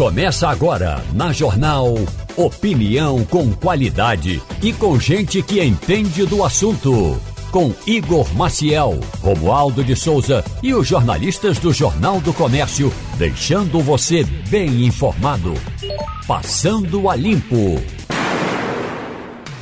Começa agora na Jornal Opinião com qualidade e com gente que entende do assunto. Com Igor Maciel, Romualdo de Souza e os jornalistas do Jornal do Comércio, deixando você bem informado. Passando a Limpo.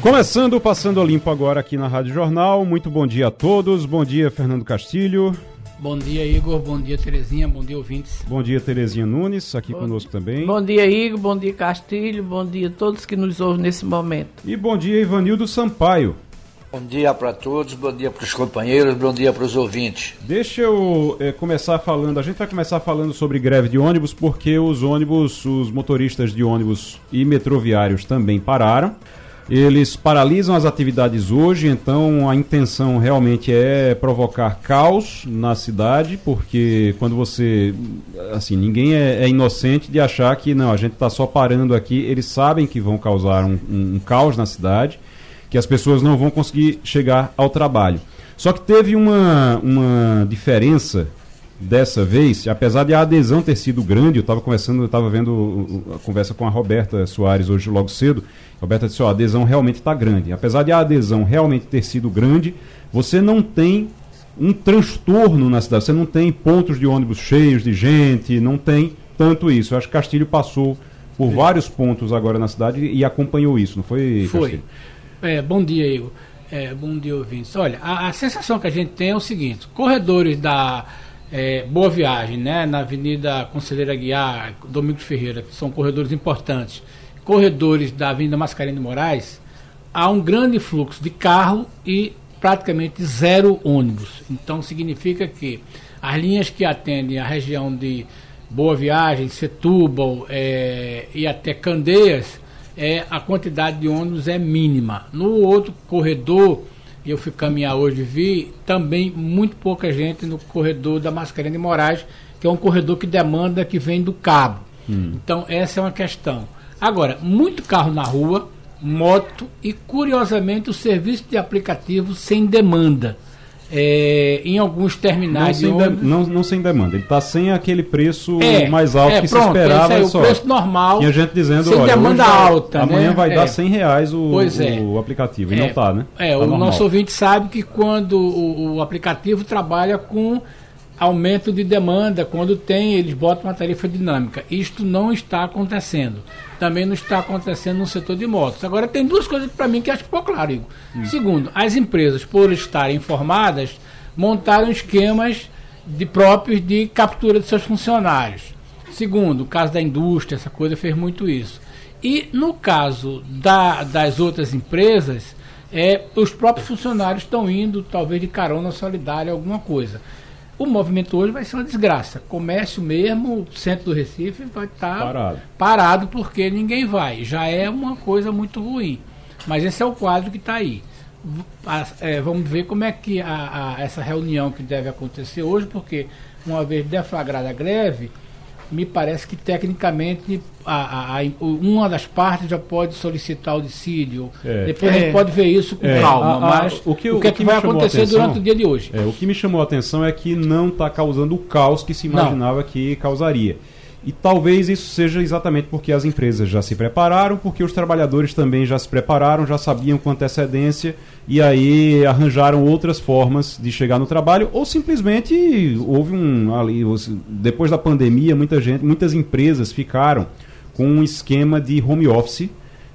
Começando o Passando a Limpo agora aqui na Rádio Jornal. Muito bom dia a todos. Bom dia, Fernando Castilho. Bom dia, Igor. Bom dia, Terezinha. Bom dia, ouvintes. Bom dia, Terezinha Nunes, aqui bom, conosco também. Bom dia, Igor. Bom dia, Castilho. Bom dia a todos que nos ouvem nesse momento. E bom dia, Ivanildo Sampaio. Bom dia para todos, bom dia para os companheiros, bom dia para os ouvintes. Deixa eu é, começar falando, a gente vai começar falando sobre greve de ônibus, porque os ônibus, os motoristas de ônibus e metroviários também pararam. Eles paralisam as atividades hoje, então a intenção realmente é provocar caos na cidade, porque quando você. Assim, ninguém é, é inocente de achar que não, a gente está só parando aqui. Eles sabem que vão causar um, um, um caos na cidade, que as pessoas não vão conseguir chegar ao trabalho. Só que teve uma, uma diferença dessa vez, apesar de a adesão ter sido grande, eu estava conversando, eu estava vendo a conversa com a Roberta Soares hoje logo cedo. A Roberta disse: ó, a adesão realmente está grande. Apesar de a adesão realmente ter sido grande, você não tem um transtorno na cidade, você não tem pontos de ônibus cheios de gente, não tem tanto isso. Eu acho que Castilho passou por vários pontos agora na cidade e acompanhou isso, não foi? Foi. É, bom dia, Igor. É, bom dia, ouvintes. Olha, a, a sensação que a gente tem é o seguinte: corredores da é, Boa Viagem, né, na Avenida Conselheira Guiar, Domingos Ferreira, que são corredores importantes, corredores da Avenida Mascarenhas Moraes, há um grande fluxo de carro e praticamente zero ônibus. Então significa que as linhas que atendem a região de Boa Viagem, Setúbal é, e até Candeias, é, a quantidade de ônibus é mínima. No outro corredor eu fui caminhar hoje e vi também muito pouca gente no corredor da Mascarenhas de Moraes, que é um corredor que demanda que vem do cabo. Hum. Então, essa é uma questão. Agora, muito carro na rua, moto e, curiosamente, o serviço de aplicativo sem demanda é, em alguns terminais. Não sem, de, não, não sem demanda, ele está sem aquele preço é, mais alto é, que pronto, se esperava. Aí, só. O preço normal. Tinha gente dizendo, sem olha, demanda alta. Amanhã né? vai dar 100 é. reais o, é. o aplicativo. E não está, né? É, tá o normal. nosso ouvinte sabe que quando o, o aplicativo trabalha com aumento de demanda, quando tem, eles botam uma tarifa dinâmica. Isto não está acontecendo também não está acontecendo no setor de motos. Agora, tem duas coisas para mim que acho que ficou claro, Igor. Hum. Segundo, as empresas, por estarem informadas, montaram esquemas de próprios de captura de seus funcionários. Segundo, o caso da indústria, essa coisa fez muito isso. E no caso da, das outras empresas, é, os próprios funcionários estão indo, talvez de carona solidária, alguma coisa. O movimento hoje vai ser uma desgraça. Comércio mesmo, o centro do Recife vai estar tá parado. parado porque ninguém vai. Já é uma coisa muito ruim. Mas esse é o quadro que está aí. É, vamos ver como é que a, a, essa reunião que deve acontecer hoje, porque uma vez deflagrada a greve, me parece que tecnicamente a, a, a, uma das partes já pode solicitar o dissídio. É. Depois é. a gente pode ver isso com é. calma. mas o que, o que, é que, que vai acontecer atenção, durante o dia de hoje? É, o que me chamou a atenção é que não está causando o caos que se imaginava não. que causaria. E talvez isso seja exatamente porque as empresas já se prepararam, porque os trabalhadores também já se prepararam, já sabiam com antecedência e aí arranjaram outras formas de chegar no trabalho, ou simplesmente houve um ali depois da pandemia, muita gente, muitas empresas ficaram com um esquema de home office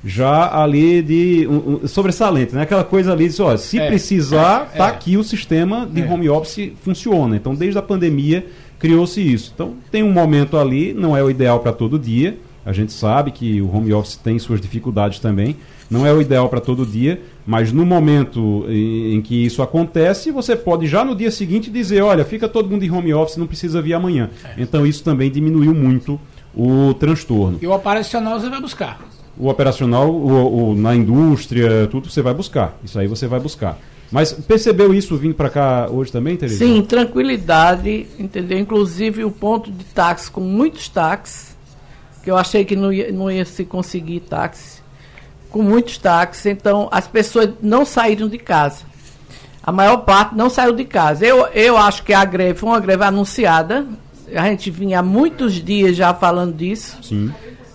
já ali de um, um, sobressalente, né? Aquela coisa ali, de, ó, se é, precisar, é, tá é. aqui o sistema de é. home office funciona. Então, desde a pandemia criou-se isso. Então, tem um momento ali, não é o ideal para todo dia. A gente sabe que o home office tem suas dificuldades também. Não é o ideal para todo dia, mas no momento em, que isso acontece, você pode já no dia seguinte dizer: olha, fica todo mundo em home office, não precisa vir amanhã. É. Então, isso também diminuiu muito o transtorno. E o operacional você vai buscar? O operacional, o, o, na indústria, tudo você vai buscar. Isso aí você vai buscar. Mas percebeu isso vindo para cá hoje também, Teresa? Sim, tranquilidade, entendeu? Inclusive o ponto de táxi com muitos táxis, que eu achei que não ia, não ia se conseguir táxi, com muitos táxis, então as pessoas não saíram de casa. A maior parte não saiu de casa. Eu, eu acho que a greve foi uma greve anunciada, A gente vinha há muitos dias já falando disso. Sim.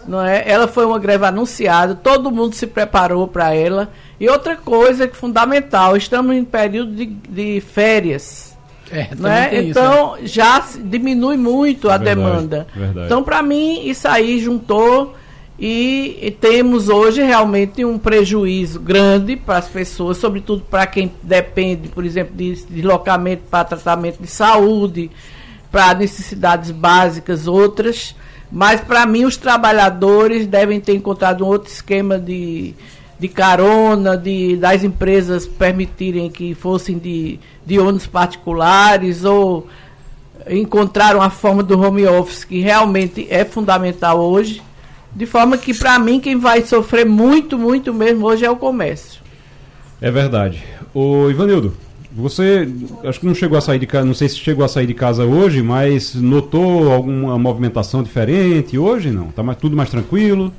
Não é? Ela foi uma greve anunciada, todo mundo se preparou para ela. E outra coisa que fundamental, estamos em período de, de férias. É, não é? tem isso, então já se diminui muito a Verdade, demanda. verdade. Então, para mim, isso aí juntou e, e temos hoje realmente um prejuízo grande para as pessoas, sobretudo para quem depende, por exemplo, de deslocamento para tratamento de saúde, para necessidades básicas outras. Mas para mim os trabalhadores devem ter encontrado um outro esquema de, de carona, de, das empresas permitirem que fossem de, de ônibus particulares ou encontraram a forma do home office que realmente é fundamental hoje. De forma que para mim quem vai sofrer muito, muito mesmo hoje é o comércio. É verdade. Ô Ivanildo, você acho que não chegou a sair de casa, não sei se chegou a sair de casa hoje, mas notou alguma movimentação diferente hoje? Não? Tá mais, tudo mais tranquilo?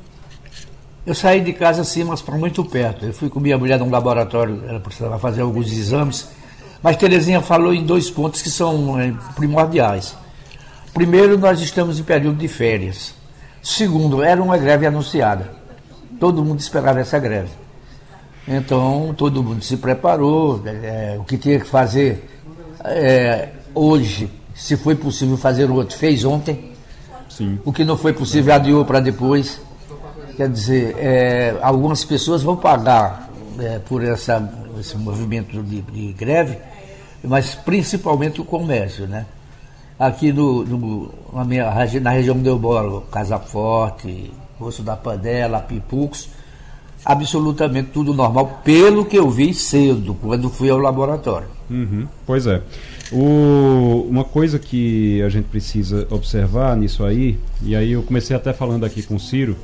Eu saí de casa sim, mas para muito perto. Eu fui com minha mulher num laboratório, ela precisava fazer alguns exames. Mas Terezinha falou em dois pontos que são é, primordiais. Primeiro, nós estamos em período de férias. Segundo, era uma greve anunciada. Todo mundo esperava essa greve. Então, todo mundo se preparou. é, o que tinha que fazer é, hoje, se foi possível fazer outro, fez ontem. Sim. O que não foi possível adiou para depois. Quer dizer, é, algumas pessoas vão pagar é, por essa, esse movimento de, de greve, mas principalmente o comércio, né? Aqui no, no- na, minha, na região onde eu moro, Casa Forte, Poço da Panela, Pipucos, absolutamente tudo normal, pelo que eu vi cedo, quando fui ao laboratório. Uhum, pois é. O- uma coisa que a gente precisa observar nisso aí, e aí eu comecei até falando aqui com o Ciro,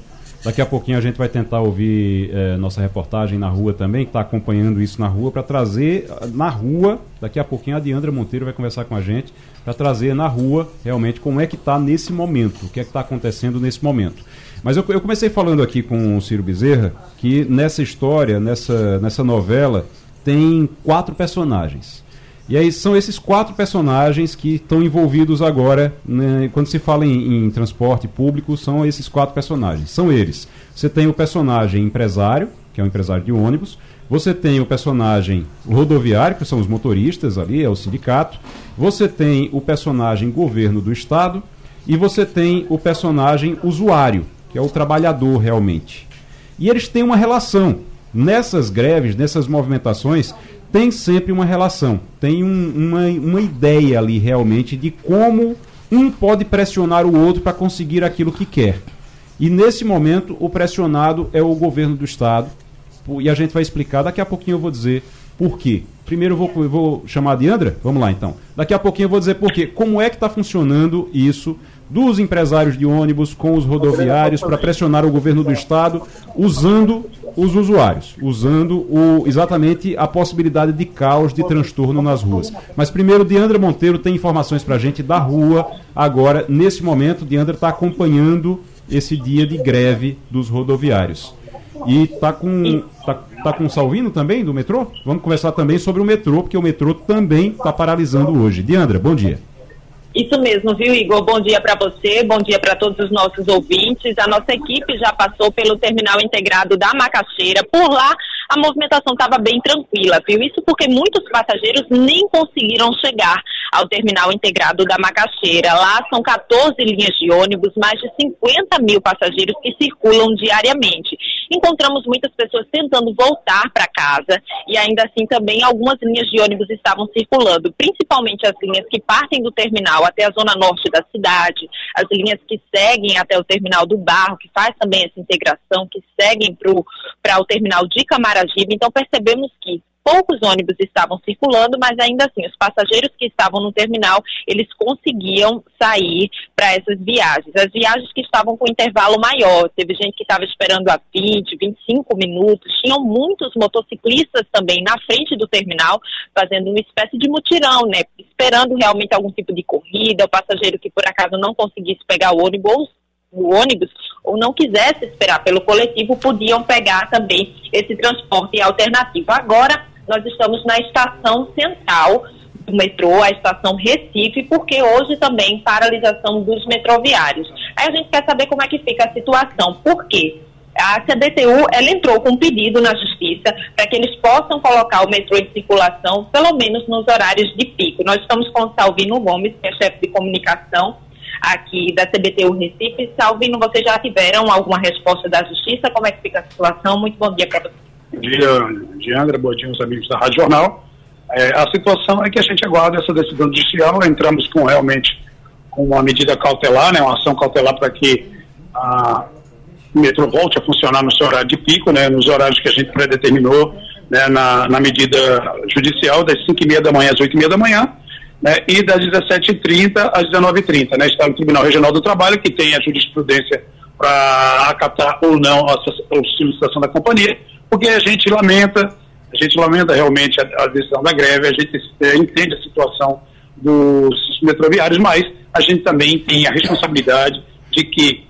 daqui a pouquinho a gente vai tentar ouvir eh, nossa reportagem na rua também, que está acompanhando isso na rua, para trazer ah, na rua, daqui a pouquinho a Diandra Monteiro vai conversar com a gente, para trazer na rua realmente como é que está nesse momento, o que é que está acontecendo nesse momento. Mas eu, eu comecei falando aqui com o Ciro Bezerra que nessa história, nessa, nessa novela, tem quatro personagens. E aí são esses quatro personagens que estão envolvidos agora, né, quando se fala em, em transporte público, são esses quatro personagens. São eles. Você tem o personagem empresário, que é o empresário de ônibus. Você tem o personagem rodoviário, que são os motoristas ali, é o sindicato. Você tem o personagem governo do estado. E você tem o personagem usuário, que é o trabalhador realmente. E eles têm uma relação. Nessas greves, nessas movimentações, tem sempre uma relação. Tem um- uma, uma ideia ali realmente de como um pode pressionar o outro para conseguir aquilo que quer. E nesse momento, o pressionado é o governo do Estado. E a gente vai explicar, daqui a pouquinho eu vou dizer por quê. Primeiro eu vou, eu vou chamar a Diandra, vamos lá então. Daqui a pouquinho eu vou dizer por quê. Como é que está funcionando isso dos empresários de ônibus com os rodoviários para pressionar o governo do Estado usando os usuários, usando o, exatamente a possibilidade de caos, de transtorno nas ruas. Mas primeiro, Diandra Monteiro tem informações para a gente da rua. Agora, nesse momento, Diandra está acompanhando esse dia de greve dos rodoviários. E tá com tá, tá com o Salvino também do metrô? Vamos conversar também sobre o metrô, porque o metrô também está paralisando hoje. Diandra, bom dia. Isso mesmo, viu, Igor? Bom dia para você, bom dia para todos os nossos ouvintes. A nossa equipe já passou pelo terminal integrado da Macaxeira. Por lá, a movimentação estava bem tranquila, viu? Isso porque muitos passageiros nem conseguiram chegar ao terminal integrado da Macaxeira. Lá são 14 linhas de ônibus, mais de 50 mil passageiros que circulam diariamente. Encontramos muitas pessoas tentando voltar para casa e ainda assim também algumas linhas de ônibus estavam circulando, principalmente as linhas que partem do terminal até a zona norte da cidade, as linhas que seguem até o terminal do Barro, que faz também essa integração, que seguem para o terminal de Camaragibe. Então percebemos que poucos ônibus estavam circulando, mas ainda assim, os passageiros que estavam no terminal, eles conseguiam sair para essas viagens. As viagens que estavam com intervalo maior, teve gente que estava esperando há 20, 25 minutos, tinham muitos motociclistas também na frente do terminal, fazendo uma espécie de mutirão, né? Esperando realmente algum tipo de corrida, o passageiro que por acaso não conseguisse pegar o ônibus o ônibus ou não quisesse esperar pelo coletivo, podiam pegar também esse transporte alternativo. Agora, nós estamos na estação central do metrô, a estação Recife, porque hoje também paralisação dos metroviários. Aí a gente quer saber como é que fica a situação. Por quê? A CBTU ela entrou com um pedido na justiça para que eles possam colocar o metrô em circulação, pelo menos nos horários de pico. Nós estamos com o Salvino Gomes, que é chefe de comunicação aqui da CBTU Recife. Salvino, vocês já tiveram alguma resposta da justiça? Como é que fica a situação? Muito bom dia para vocês. Dia, Diandra, bom dia aos amigos da Rádio Jornal. É, a situação é que a gente aguarda essa decisão judicial, entramos com realmente com uma medida cautelar, né, uma ação cautelar para que a o metrô volte a funcionar no seu horário de pico, né, nos horários que a gente predeterminou né, na, na medida judicial, das 5 e meia da manhã às 8 e meia da manhã, né, e das 17h30 às 19h30. Né, está no Tribunal Regional do Trabalho, que tem a jurisprudência para acatar ou não a, a solicitação da companhia, porque a gente lamenta, a gente lamenta realmente a, a decisão da greve, a gente é, entende a situação dos metroviários, mas a gente também tem a responsabilidade de que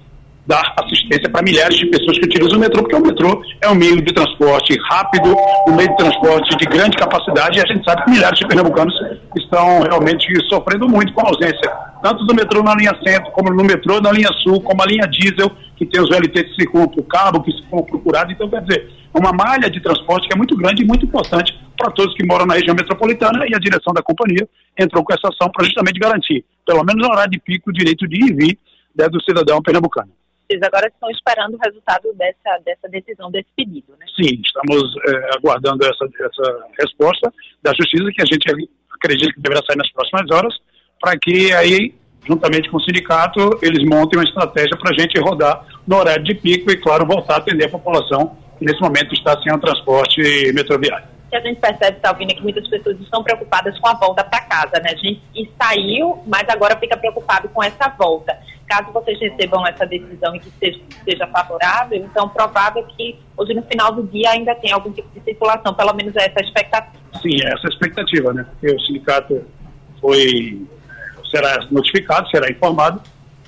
dar assistência para milhares de pessoas que utilizam o metrô, porque o metrô é um meio de transporte rápido, um meio de transporte de grande capacidade, e a gente sabe que milhares de pernambucanos estão realmente sofrendo muito com a ausência, tanto do metrô na linha centro, como no metrô na linha sul, como a linha diesel, que tem os VLT que circulam por cabo, que ficam procurados. Então, quer dizer, é uma malha de transporte que é muito grande e muito importante para todos que moram na região metropolitana, e a direção da companhia entrou com essa ação para justamente garantir, pelo menos no horário de pico, o direito de ir e vir né, do cidadão pernambucano vocês agora estão esperando o resultado dessa, dessa decisão, desse pedido, né? Sim, estamos é, aguardando essa, essa resposta da Justiça, que a gente acredita que deverá sair nas próximas horas, para que aí, juntamente com o sindicato, eles montem uma estratégia para a gente rodar no horário de pico e, claro, voltar a atender a população que nesse momento está sem o transporte metroviário que a gente percebe, Salvina, que muitas pessoas estão preocupadas com a volta para casa, né? A gente saiu, mas agora fica preocupado com essa volta. Caso vocês recebam essa decisão e que seja, seja favorável, então provável que hoje no final do dia ainda tenha algum tipo de circulação, pelo menos essa expectativa. Sim, essa expectativa, né? Porque o sindicato foi será notificado, será informado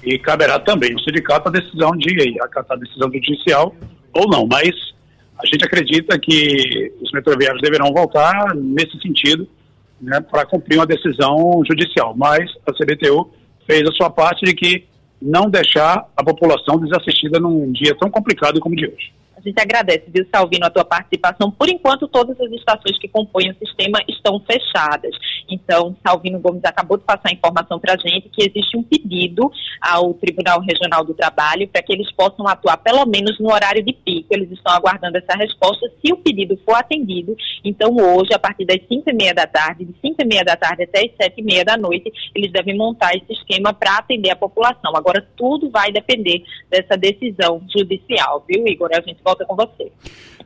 e caberá também ao sindicato a decisão de acatar a decisão judicial ou não, mas a gente acredita que os metroviários deverão voltar nesse sentido né, para cumprir uma decisão judicial. Mas a CBTU fez a sua parte de que não deixar a população desassistida num dia tão complicado como o de hoje. Gente agradece, viu, Salvino, a tua participação. Por enquanto, todas as estações que compõem o sistema estão fechadas. Então, Salvino Gomes acabou de passar a informação para a gente que existe um pedido ao Tribunal Regional do Trabalho para que eles possam atuar pelo menos no horário de pico. Eles estão aguardando essa resposta. Se o pedido for atendido, então hoje, a partir das 5 e meia da tarde, de 5 e meia da tarde até as 7 e meia da noite, eles devem montar esse esquema para atender a população. Agora, tudo vai depender dessa decisão judicial, viu, Igor? A gente volta com você.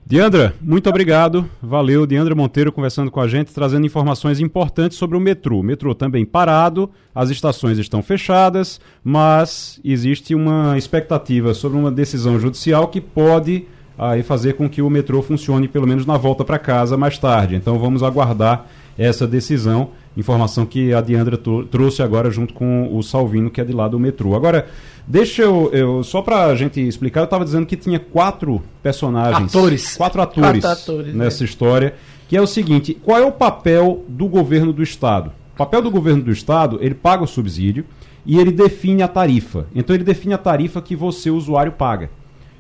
Diandra, muito obrigado. Valeu, Diandra Monteiro conversando com a gente, trazendo informações importantes sobre o metrô. O metrô também parado, as estações estão fechadas, mas existe uma expectativa sobre uma decisão judicial que pode aí fazer com que o metrô funcione pelo menos na volta para casa mais tarde. Então vamos aguardar essa decisão. Informação que a Diandra trouxe agora junto com o Salvino, que é de lá do metrô. Agora, deixa eu. eu só pra gente explicar, eu estava dizendo que tinha quatro personagens. Atores. Quatro atores, quatro atores nessa é. história. Que é o seguinte: qual é o papel do governo do Estado? O papel do governo do Estado, ele paga o subsídio e ele define a tarifa. Então ele define a tarifa que você, usuário, paga.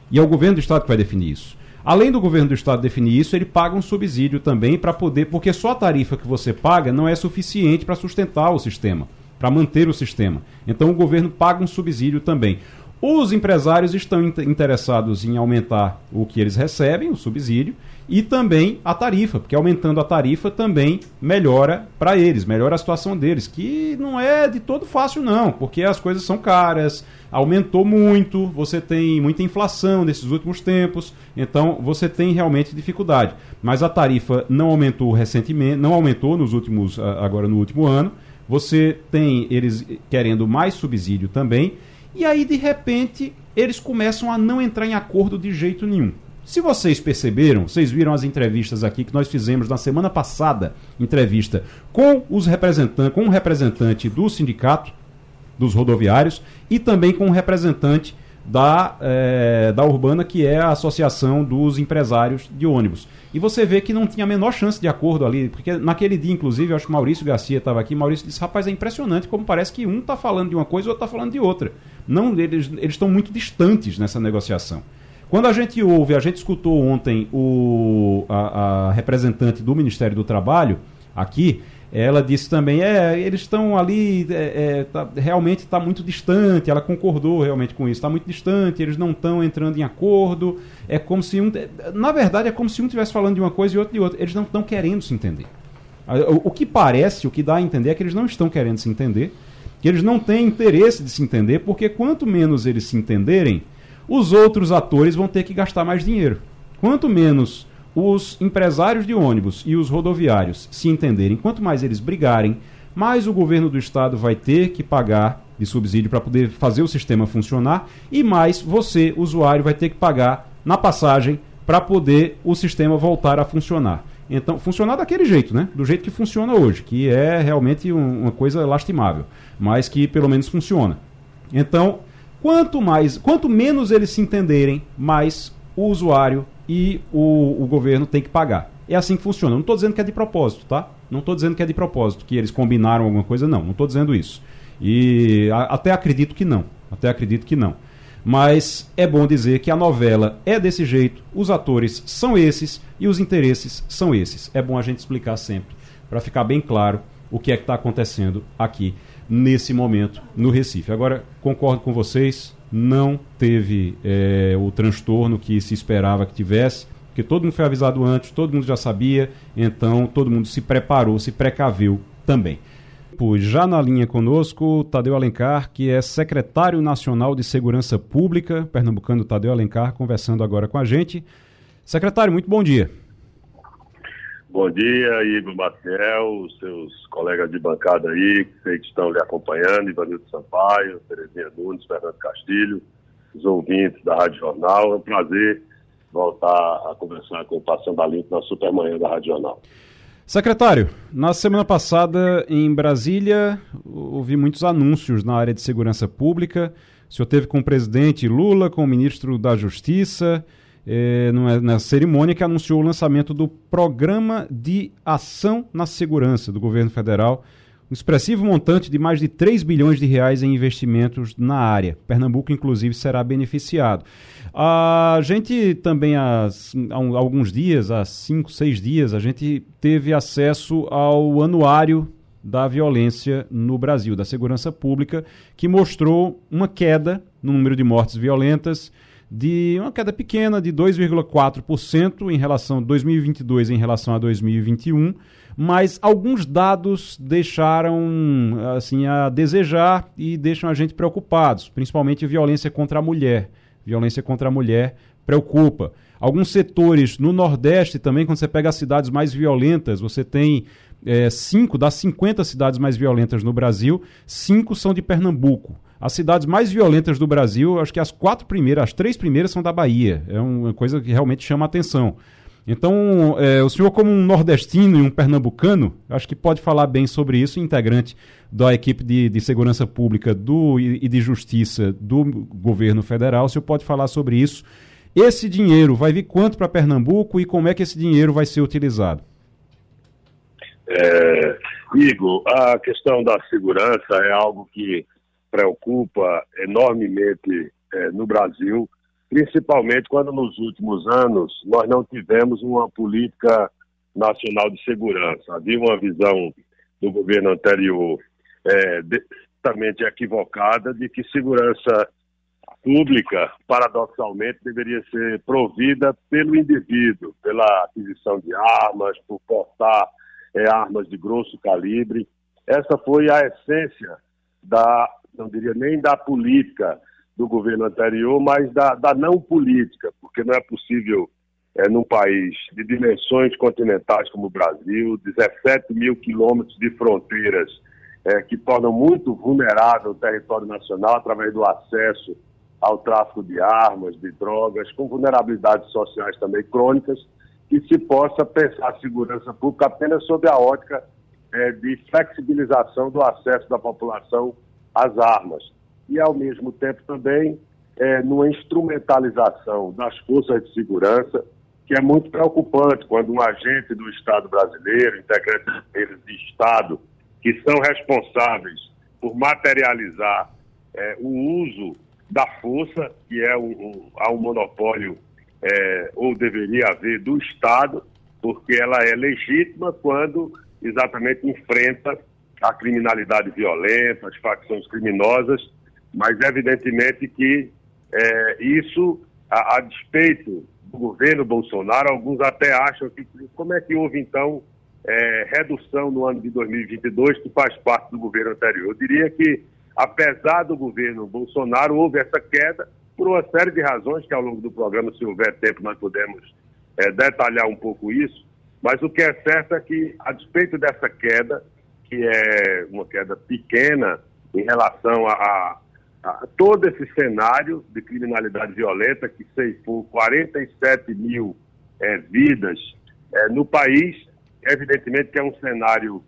E é o governo do Estado que vai definir isso. Além do governo do estado definir isso, ele paga um subsídio também para poder, porque só a tarifa que você paga não é suficiente para sustentar o sistema, para manter o sistema. Então o governo paga um subsídio também. Os empresários estão interessados em aumentar o que eles recebem, o subsídio, e também a tarifa, porque aumentando a tarifa também melhora para eles, melhora a situação deles, que não é de todo fácil não, porque as coisas são caras, aumentou muito, você tem muita inflação nesses últimos tempos, então você tem realmente dificuldade. Mas a tarifa não aumentou recentemente, não aumentou nos últimos agora no último ano. Você tem eles querendo mais subsídio também e aí, de repente, eles começam a não entrar em acordo de jeito nenhum. Se vocês perceberam, vocês viram as entrevistas aqui que nós fizemos na semana passada, entrevista com os representantes, com um representante do sindicato dos rodoviários e também com um representante da, é, da Urbana, que é a Associação dos Empresários de Ônibus. E você vê que não tinha a menor chance de acordo ali, porque naquele dia, inclusive, eu acho que Maurício Garcia estava aqui, Maurício disse, rapaz, é impressionante como parece que um está falando de uma coisa e o outro está falando de outra. Não, eles estão muito distantes nessa negociação. Quando a gente ouve, a gente escutou ontem o, a, a representante do Ministério do Trabalho aqui, ela disse também, é, eles estão ali, é, é, tá, realmente está muito distante, ela concordou realmente com isso, está muito distante, eles não estão entrando em acordo, é como se um, na verdade é como se um estivesse falando de uma coisa e outro de outra, eles não estão querendo se entender. O, o que parece, o que dá a entender é que eles não estão querendo se entender, que eles não têm interesse de se entender, porque quanto menos eles se entenderem, os outros atores vão ter que gastar mais dinheiro. Quanto menos os empresários de ônibus e os rodoviários se entenderem, quanto mais eles brigarem, mais o governo do estado vai ter que pagar de subsídio para poder fazer o sistema funcionar e mais você, usuário, vai ter que pagar na passagem para poder o sistema voltar a funcionar. Então, funcionar daquele jeito, né? Do jeito que funciona hoje, que é realmente um, uma coisa lastimável, mas que pelo menos funciona. Então, quanto mais, quanto menos eles se entenderem, mais o usuário e o, o governo tem que pagar. É assim que funciona. Não estou dizendo que é de propósito, tá? Não estou dizendo que é de propósito, que eles combinaram alguma coisa, não. Não estou dizendo isso. E a, até acredito que não. Até acredito que não. Mas é bom dizer que a novela é desse jeito, os atores são esses e os interesses são esses. É bom a gente explicar sempre, para ficar bem claro o que é que está acontecendo aqui nesse momento no Recife. Agora, concordo com vocês, não teve é, o transtorno que se esperava que tivesse, porque todo mundo foi avisado antes, todo mundo já sabia, então todo mundo se preparou, se precaveu também. Já na linha conosco, Tadeu Alencar, que é secretário nacional de Segurança Pública, pernambucano Tadeu Alencar, conversando agora com a gente. Secretário, muito bom dia. Bom dia, Igor Maciel, seus colegas de bancada aí, que sei que estão lhe acompanhando, Ivanildo Sampaio, Terezinha Nunes, Fernando Castilho, os ouvintes da Rádio Jornal. É um prazer voltar a conversar com o Passando a Limpo na Supermanhã da Rádio Jornal. Secretário, na semana passada em Brasília, ouvi muitos anúncios na área de segurança pública. O senhor teve com o presidente Lula, com o ministro da Justiça, é, na cerimônia que anunciou o lançamento do Programa de Ação na Segurança do governo federal, um expressivo montante de mais de 3 bilhões de reais em investimentos na área. Pernambuco, inclusive, será beneficiado. A gente também, há, alguns dias, há cinco, seis dias, a gente teve acesso ao anuário da violência no Brasil, da segurança pública, que mostrou uma queda no número de mortes violentas, de uma queda pequena de 2,4% em relação a 2022 em relação a 2021, mas alguns dados deixaram assim a desejar e deixam a gente preocupados, principalmente violência contra a mulher. Violência contra a mulher preocupa. Alguns setores no Nordeste também, quando você pega as cidades mais violentas, você tem é, cinco das 50 cidades mais violentas no Brasil, cinco são de Pernambuco. As cidades mais violentas do Brasil, acho que as quatro primeiras, as três primeiras são da Bahia. É uma coisa que realmente chama a atenção. Então, é, o senhor, como um nordestino e um pernambucano, acho que pode falar bem sobre isso, integrante da equipe de, de segurança pública do, e de justiça do governo federal, o senhor pode falar sobre isso. Esse dinheiro vai vir quanto para Pernambuco e como é que esse dinheiro vai ser utilizado? É, Igor, a questão da segurança é algo que preocupa enormemente é, no Brasil, principalmente quando nos últimos anos nós não tivemos uma política nacional de segurança. Havia uma visão do governo anterior é, totalmente equivocada de que segurança pública, paradoxalmente, deveria ser provida pelo indivíduo, pela aquisição de armas, por portar é, armas de grosso calibre. Essa foi a essência da não diria nem da política do governo anterior, mas da, da não política, porque não é possível, é, num país de dimensões continentais como o Brasil, 17 mil quilômetros de fronteiras, é, que tornam muito vulnerável o território nacional através do acesso ao tráfico de armas, de drogas, com vulnerabilidades sociais também crônicas, que se possa pensar a segurança pública apenas sob a ótica é, de flexibilização do acesso da população as armas. E, ao mesmo tempo, também é, numa instrumentalização das forças de segurança, que é muito preocupante quando um agente do Estado brasileiro, integrantes de Estado, que são responsáveis por materializar é, o uso da força, que é um, um, há um monopólio, é, ou deveria haver, do Estado, porque ela é legítima quando exatamente enfrenta a criminalidade violenta, as facções criminosas, mas evidentemente que é, isso, a, a, despeito do governo Bolsonaro, alguns até acham que como é que houve então é, redução no ano de 2022 que faz parte do governo anterior. Eu diria que apesar do governo Bolsonaro houve essa queda por uma série de razões que ao longo do programa, se houver tempo, nós podemos é, detalhar um pouco isso. Mas o que é certo é que, a despeito dessa queda, que é uma queda pequena em relação a, a todo esse cenário de criminalidade violenta que ceifou 47 mil é, vidas é, no país, evidentemente que é um cenário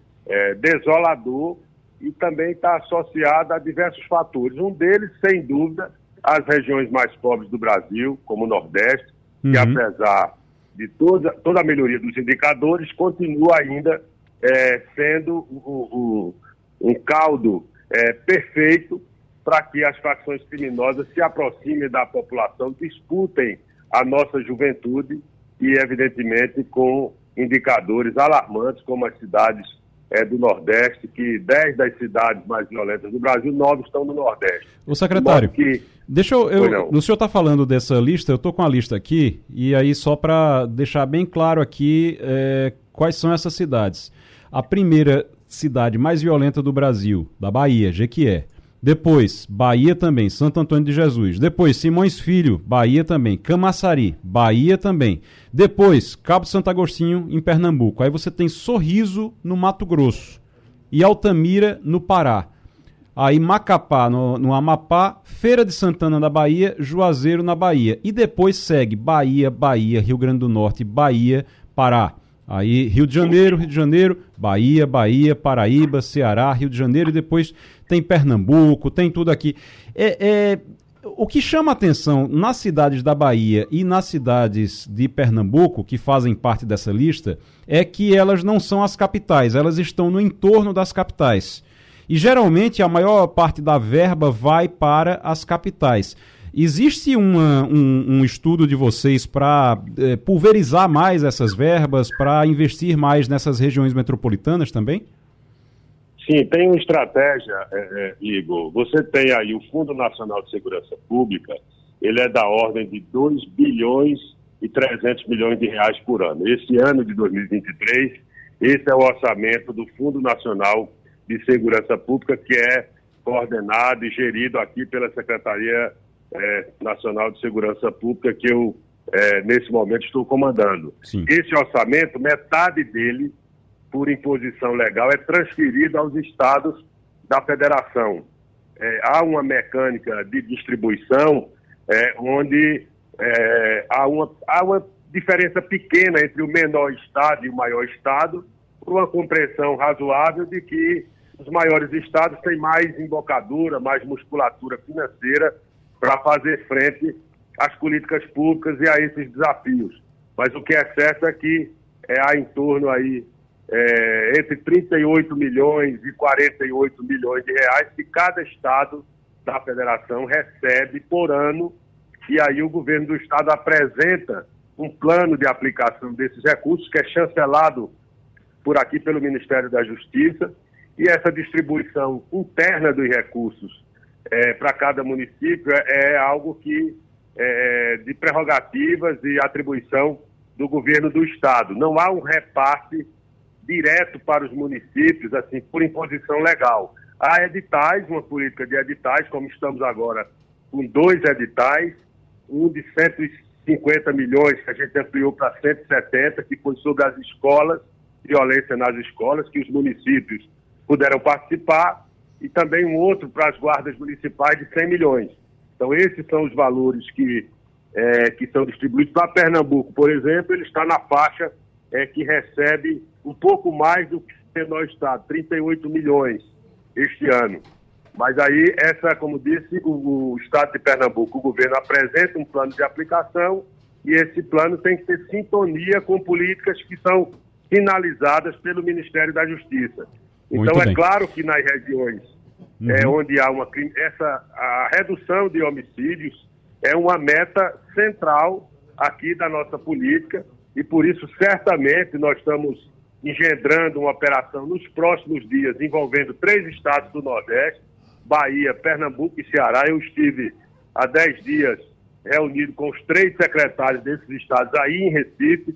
desolador e também está associado a diversos fatores. Um deles, sem dúvida, as regiões mais pobres do Brasil, como o Nordeste, uhum. que apesar de toda, toda a melhoria dos indicadores, continua ainda é, sendo o, um caldo é, perfeito para que as facções criminosas se aproximem da população, disputem a nossa juventude e, evidentemente, com indicadores alarmantes, como as cidades é, do Nordeste, que 10 das cidades mais violentas do Brasil, 9 estão no Nordeste. O secretário, que... deixa eu. eu o senhor está falando dessa lista, eu estou com a lista aqui, e aí só para deixar bem claro aqui é, quais são essas cidades. A primeira cidade mais violenta do Brasil, da Bahia, Jequié. Depois, Bahia também, Santo Antônio de Jesus. Depois, Simões Filho, Bahia também. Camaçari, Bahia também. Depois, Cabo Santo Agostinho, em Pernambuco. Aí você tem Sorriso, no Mato Grosso. E Altamira, no Pará. Aí Macapá, no, no Amapá. Feira de Santana, na Bahia. Juazeiro, na Bahia. E depois segue Bahia, Bahia, Rio Grande do Norte, Bahia, Pará. Aí Rio de Janeiro, Rio de Janeiro, Bahia, Bahia, Paraíba, Ceará, Rio de Janeiro e depois tem Pernambuco, tem tudo aqui. É, é, o que chama atenção nas cidades da Bahia e nas cidades de Pernambuco, que fazem parte dessa lista, é que elas não são as capitais, elas estão no entorno das capitais. E geralmente a maior parte da verba vai para as capitais. Existe uma, um, um, estudo de vocês para é, pulverizar mais essas verbas, para investir mais nessas regiões metropolitanas também? Sim, tem uma estratégia, é, é, Igor. Você tem aí o Fundo Nacional de Segurança Pública, ele é da ordem de 2 bilhões e 300 milhões de reais por ano. Esse ano de 2023, esse é o orçamento do Fundo Nacional de Segurança Pública, que é coordenado e gerido aqui pela Secretaria é, Nacional de Segurança Pública que eu, é, nesse momento, estou comandando. Sim. Esse orçamento, metade dele, por imposição legal, é transferido aos estados da federação. É, há uma mecânica de distribuição é, onde é, há, uma, há uma diferença pequena entre o menor estado e o maior estado, por uma compreensão razoável de que os maiores estados têm mais embocadura, mais musculatura financeira para fazer frente às políticas públicas e a esses desafios. Mas o que é certo é que é, há em torno aí é, entre 38 milhões e 48 milhões de reais que cada estado da federação recebe por ano e aí o governo do estado apresenta um plano de aplicação desses recursos que é chancelado por aqui pelo Ministério da Justiça e essa distribuição interna dos recursos é, para cada município é, é algo que é, de prerrogativas e atribuição do governo do estado. Não há um repasse direto para os municípios, assim, por imposição legal. Há editais, uma política de editais, como estamos agora com dois editais, um de 150 milhões, que a gente ampliou para 170, que foi sobre as escolas, violência nas escolas, que os municípios puderam participar, e também um outro para as guardas municipais de 100 milhões. Então, esses são os valores que, é, que são distribuídos. Para Pernambuco, por exemplo, ele está na faixa é, que recebe um pouco mais do que o menor estado, 38 milhões este ano. Mas aí, essa, como disse, o, o Estado de Pernambuco, o governo apresenta um plano de aplicação e esse plano tem que ter sintonia com políticas que são finalizadas pelo Ministério da Justiça. Então, é claro que nas regiões uhum. é, onde há uma essa a redução de homicídios é uma meta central aqui da nossa política e por isso certamente nós estamos engendrando uma operação nos próximos dias envolvendo três estados do Nordeste, Bahia, Pernambuco e Ceará. Eu estive há dez dias reunido com os três secretários desses estados aí em Recife,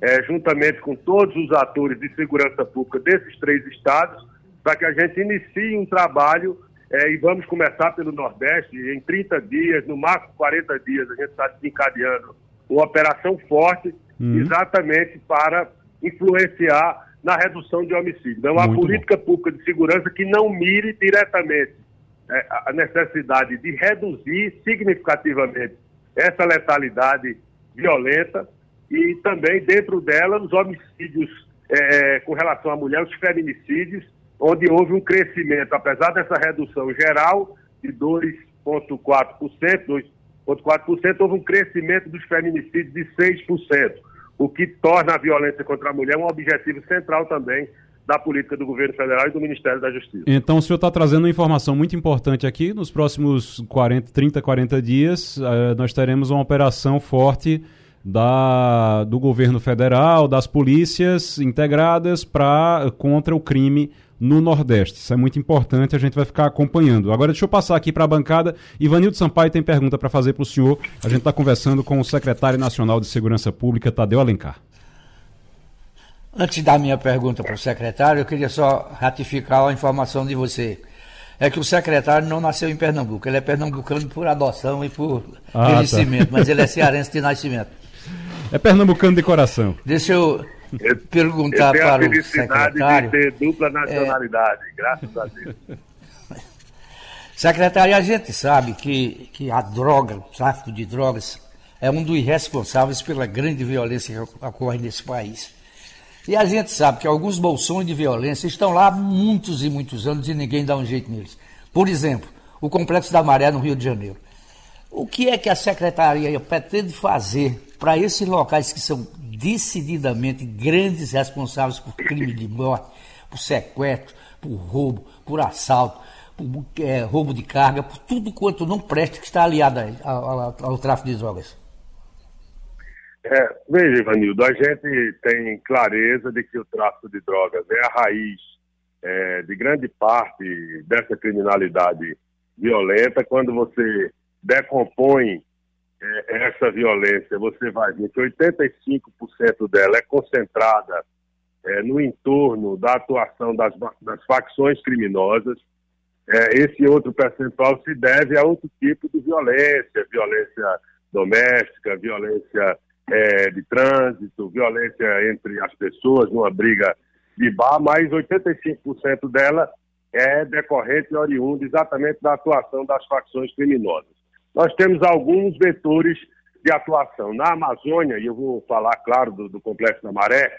é, juntamente com todos os atores de segurança pública desses três estados, para que a gente inicie um trabalho é, e vamos começar pelo Nordeste. Em 30 dias, no máximo 40 dias, a gente está desencadeando uma operação forte, uhum. exatamente para influenciar na redução de homicídios. É uma política bom. pública de segurança que não mire diretamente é, a necessidade de reduzir significativamente essa letalidade violenta e também dentro dela os homicídios é, com relação à mulher, os feminicídios, onde houve um crescimento, apesar dessa redução geral de 2,4%, 2,4%, houve um crescimento dos feminicídios de 6%, o que torna a violência contra a mulher um objetivo central também da política do governo federal e do Ministério da Justiça. Então o senhor está trazendo uma informação muito importante aqui. Nos próximos 40, 30, 40 dias, uh, nós teremos uma operação forte da, do governo federal, das polícias integradas para contra o crime no Nordeste. Isso é muito importante, a gente vai ficar acompanhando. Agora deixa eu passar aqui para a bancada. Ivanildo Sampaio tem pergunta para fazer para o senhor. A gente está conversando com o secretário nacional de Segurança Pública, Tadeu Alencar. Antes da minha pergunta para o secretário, eu queria só ratificar a informação de você. É que o secretário não nasceu em Pernambuco, ele é pernambucano por adoção e por ah, tá. mas ele é cearense de nascimento. É pernambucano de coração. Deixa eu perguntar eu para o secretário. de ter dupla nacionalidade, é... graças a Deus. Secretário, a gente sabe que, que a droga, o tráfico de drogas, é um dos responsáveis pela grande violência que ocorre nesse país. E a gente sabe que alguns bolsões de violência estão lá há muitos e muitos anos e ninguém dá um jeito neles. Por exemplo, o Complexo da Maré no Rio de Janeiro. O que é que a Secretaria pretende fazer para esses locais que são decididamente grandes responsáveis por crime de morte, por sequestro, por roubo, por assalto, por é, roubo de carga, por tudo quanto não presta que está aliado ao, ao, tráfico de drogas? É, veja, Ivanildo, a gente tem clareza de que o tráfico de drogas é a raiz é, de grande parte dessa criminalidade violenta. Quando você decompõe essa violência, você vai ver que 85% dela é concentrada é, no entorno da atuação das, das facções criminosas. É, esse outro percentual se deve a outro tipo de violência, violência doméstica, violência é, de trânsito, violência entre as pessoas numa briga de bar, mas 85% dela é decorrente e oriunda exatamente da atuação das facções criminosas. Nós temos alguns vetores de atuação. Na Amazônia, e eu vou falar, claro, do, do Complexo da Maré,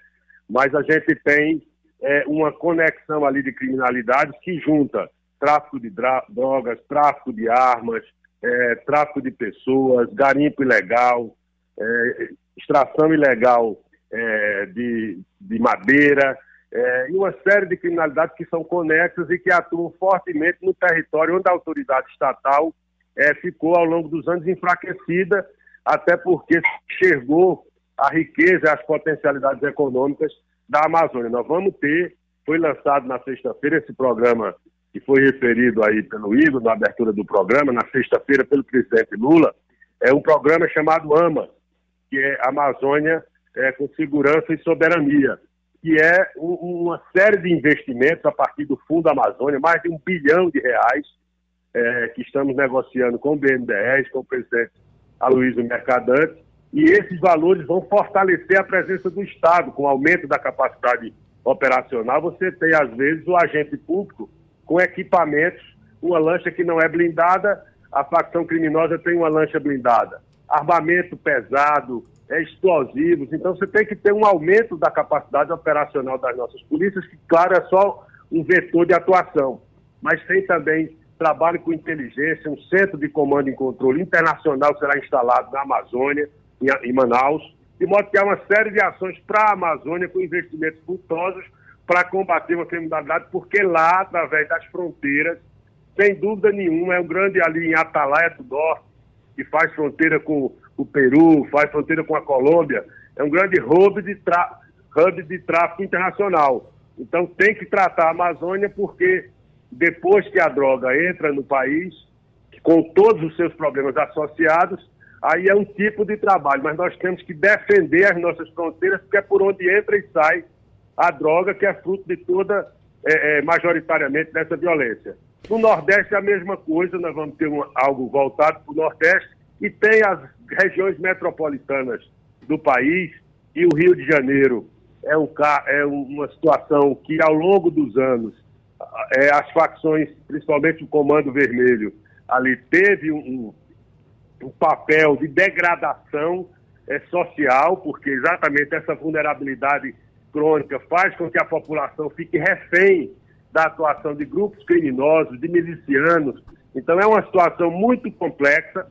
mas a gente tem é, uma conexão ali de criminalidade que junta tráfico de drogas, tráfico de armas, é, tráfico de pessoas, garimpo ilegal, é, extração ilegal é, de, de madeira, é, e uma série de criminalidades que são conexas e que atuam fortemente no território onde a autoridade estatal é, ficou ao longo dos anos enfraquecida, até porque enxergou a riqueza e as potencialidades econômicas da Amazônia. Nós vamos ter, foi lançado na sexta-feira esse programa que foi referido aí pelo Igor na abertura do programa, na sexta-feira pelo presidente Lula, é um programa chamado AMA, que é Amazônia é, com Segurança e Soberania, que é um, uma série de investimentos a partir do Fundo Amazônia, mais de um bilhão de reais, é, que estamos negociando com o BNDES, com o presidente Aloysio Mercadante, e esses valores vão fortalecer a presença do Estado, com o aumento da capacidade operacional. Você tem, às vezes, o agente público com equipamentos, uma lancha que não é blindada, a facção criminosa tem uma lancha blindada. Armamento pesado, é, explosivos. Então, você tem que ter um aumento da capacidade operacional das nossas polícias, que, claro, é só um vetor de atuação. Mas tem também trabalhe com inteligência, um centro de comando e controle internacional será instalado na Amazônia, em, Manaus, de modo que há uma série de ações para a Amazônia com investimentos custosos para combater uma criminalidade, porque lá, através das fronteiras, sem dúvida nenhuma, é um grande ali em Atalaia do Norte, que faz fronteira com o Peru, faz fronteira com a Colômbia, é um grande hub de, hub de tráfico internacional. Então tem que tratar a Amazônia porque depois que a droga entra no país, com todos os seus problemas associados, aí é um tipo de trabalho, mas nós temos que defender as nossas fronteiras, porque é por onde entra e sai a droga, que é fruto de toda, é, é, majoritariamente, dessa violência. No Nordeste é a mesma coisa, nós vamos ter um, algo voltado para o Nordeste, e tem as regiões metropolitanas do país, e o Rio de Janeiro é, um, é uma situação que, ao longo dos anos, é, as facções, principalmente o Comando Vermelho, ali teve um, um papel de degradação é, social, porque exatamente essa vulnerabilidade crônica faz com que a população fique refém da atuação de grupos criminosos, de milicianos. Então é uma situação muito complexa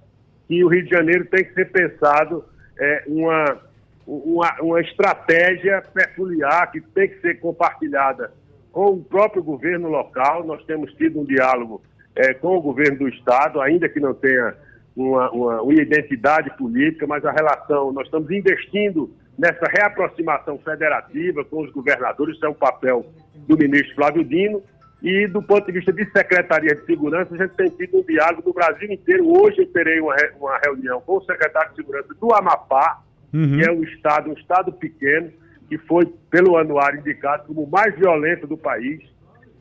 que o Rio de Janeiro tem que ser pensado é, uma, uma, uma estratégia peculiar que tem que ser compartilhada com o próprio governo local. Nós temos tido um diálogo é, com o governo do Estado, ainda que não tenha uma, uma, uma identidade política, mas a relação, nós estamos investindo nessa reaproximação federativa com os governadores, isso é um papel do ministro Flávio Dino, e do ponto de vista de Secretaria de Segurança, a gente tem tido um diálogo no Brasil inteiro. Hoje eu terei uma, uma reunião com o secretário de Segurança do Amapá, uhum. que é um estado, um estado pequeno, que foi pelo anuário indicado como o mais violento do país,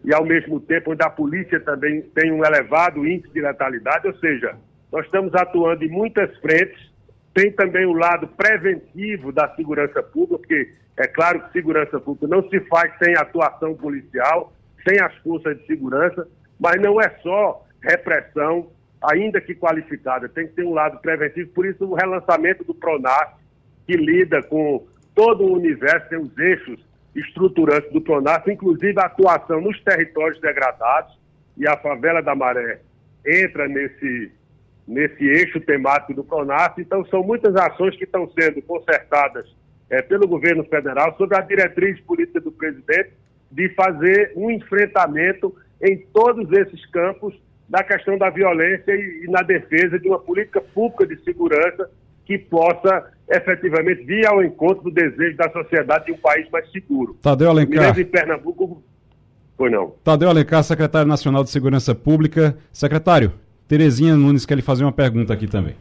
e ao mesmo tempo onde a polícia também tem um elevado índice de letalidade, ou seja, nós estamos atuando em muitas frentes, tem também o lado preventivo da segurança pública, porque é claro que segurança pública não se faz sem atuação policial, sem as forças de segurança, mas não é só repressão, ainda que qualificada, tem que ter um lado preventivo, por isso o relançamento do PRONAS, que lida com todo o universo, tem os eixos estruturantes do PRONAS, inclusive a atuação nos territórios degradados, e a favela da Maré entra nesse, nesse eixo temático do PRONAS. Então, são muitas ações que estão sendo consertadas é, pelo governo federal sobre a diretriz política do presidente de fazer um enfrentamento em todos esses campos da questão da violência e, e na defesa de uma política pública de segurança que possa efetivamente vir ao encontro do desejo da sociedade de um país mais seguro. Tadeu Alencar. em Pernambuco, foi não. Tadeu Alencar, secretário nacional de Segurança Pública. Secretário, Terezinha Nunes quer lhe fazer uma pergunta aqui também.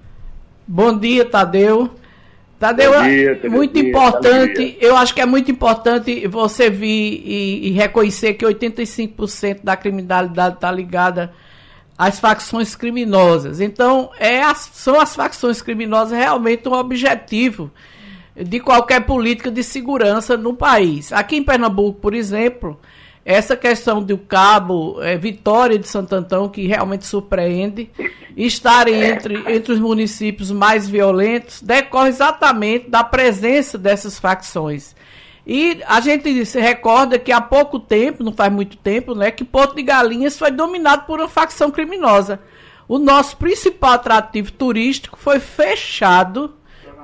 Bom dia, Tadeu. Tadeu, dia, muito dia, importante, eu acho que é muito importante você vir e, e reconhecer que 85% da criminalidade está ligada às facções criminosas. Então, é as, são as facções criminosas realmente um objetivo de qualquer política de segurança no país. Aqui em Pernambuco, por exemplo, essa questão do cabo é, Vitória de Santo Antão, que realmente surpreende, estarem entre, entre os municípios mais violentos, decorre exatamente da presença dessas facções. E a gente se recorda que há pouco tempo, não faz muito tempo, né, que Porto de Galinhas foi dominado por uma facção criminosa. O nosso principal atrativo turístico foi fechado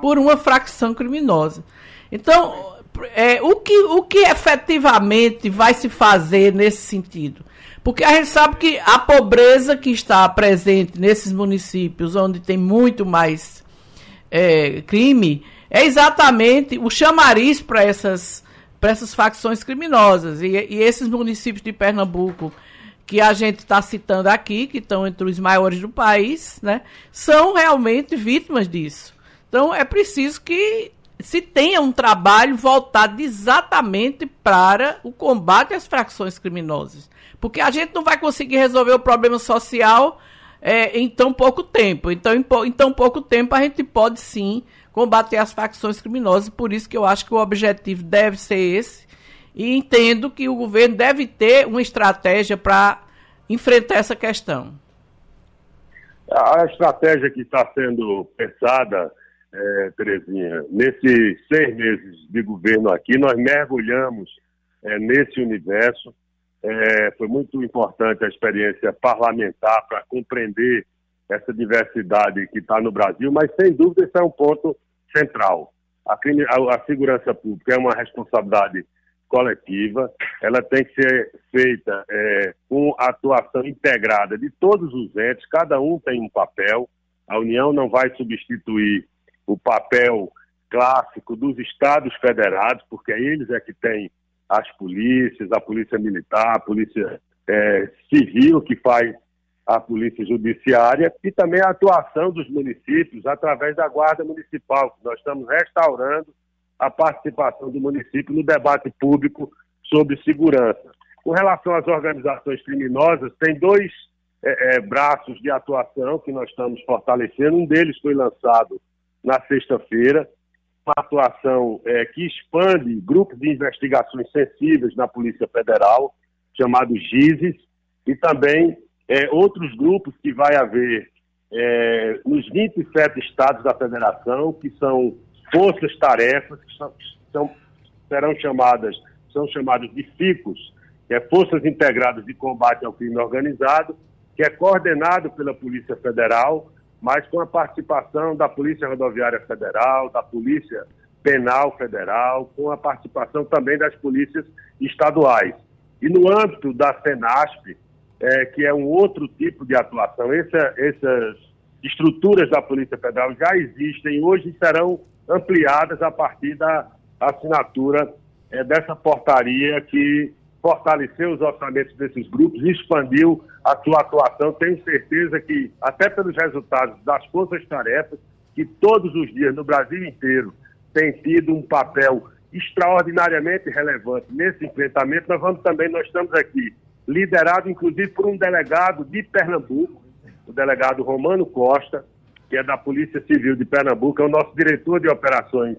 por uma facção criminosa. Então, é, o, que, o que efetivamente vai se fazer nesse sentido? Porque a gente sabe que a pobreza que está presente nesses municípios, onde tem muito mais é, crime, é exatamente o chamariz para essas, essas facções criminosas. E, e esses municípios de Pernambuco que a gente está citando aqui, que estão entre os maiores do país, né, são realmente vítimas disso. Então é preciso que se tenha um trabalho voltado exatamente para o combate às fracções criminosas. Porque a gente não vai conseguir resolver o problema social é, em tão pouco tempo. Então, em, em, tão pouco tempo, a gente pode sim combater as facções criminosas. Por isso que eu acho que o objetivo deve ser esse. E entendo que o governo deve ter uma estratégia para enfrentar essa questão. A estratégia que está sendo pensada é, Terezinha, nesses seis meses de governo aqui, nós mergulhamos é, nesse universo. É, foi muito importante a experiência parlamentar para compreender essa diversidade que está no Brasil, mas sem dúvida esse é um ponto central. A, a, a segurança pública é uma responsabilidade coletiva, ela tem que ser feita é, com atuação integrada de todos os entes, cada um tem um papel, a União não vai substituir o papel clássico dos estados federados, porque eles é que têm as polícias, a polícia militar, a polícia é, civil, que faz a polícia judiciária, e também a atuação dos municípios através da guarda municipal, nós estamos restaurando a participação do município no debate público sobre segurança. Com relação às organizações criminosas, tem dois é, é, braços de atuação que nós estamos fortalecendo. Um deles foi lançado na sexta-feira, uma atuação é, que expande grupos de investigações sensíveis na Polícia Federal, chamado GISES, e também é, outros grupos que vai haver é, nos 27 estados da federação, que são forças-tarefas, que são, são, serão chamadas, são chamadas de FICOS, que é Forças Integradas de Combate ao Crime Organizado, que é coordenado pela Polícia Federal, mas com a participação da Polícia Rodoviária Federal, da Polícia Penal Federal, com a participação também das polícias estaduais. E no âmbito da SENASP, é, que é um outro tipo de atuação, essa, essas estruturas da Polícia Federal já existem hoje e serão ampliadas a partir da assinatura é, dessa portaria que fortaleceu os orçamentos desses grupos expandiu a sua atuação. Tenho certeza que, até pelos resultados das forças-tarefas, que todos os dias no Brasil inteiro têm tido um papel extraordinariamente relevante nesse enfrentamento, nós vamos também, nós estamos aqui, liderado inclusive por um delegado de Pernambuco, o delegado Romano Costa, que é da Polícia Civil de Pernambuco, é o nosso diretor de operações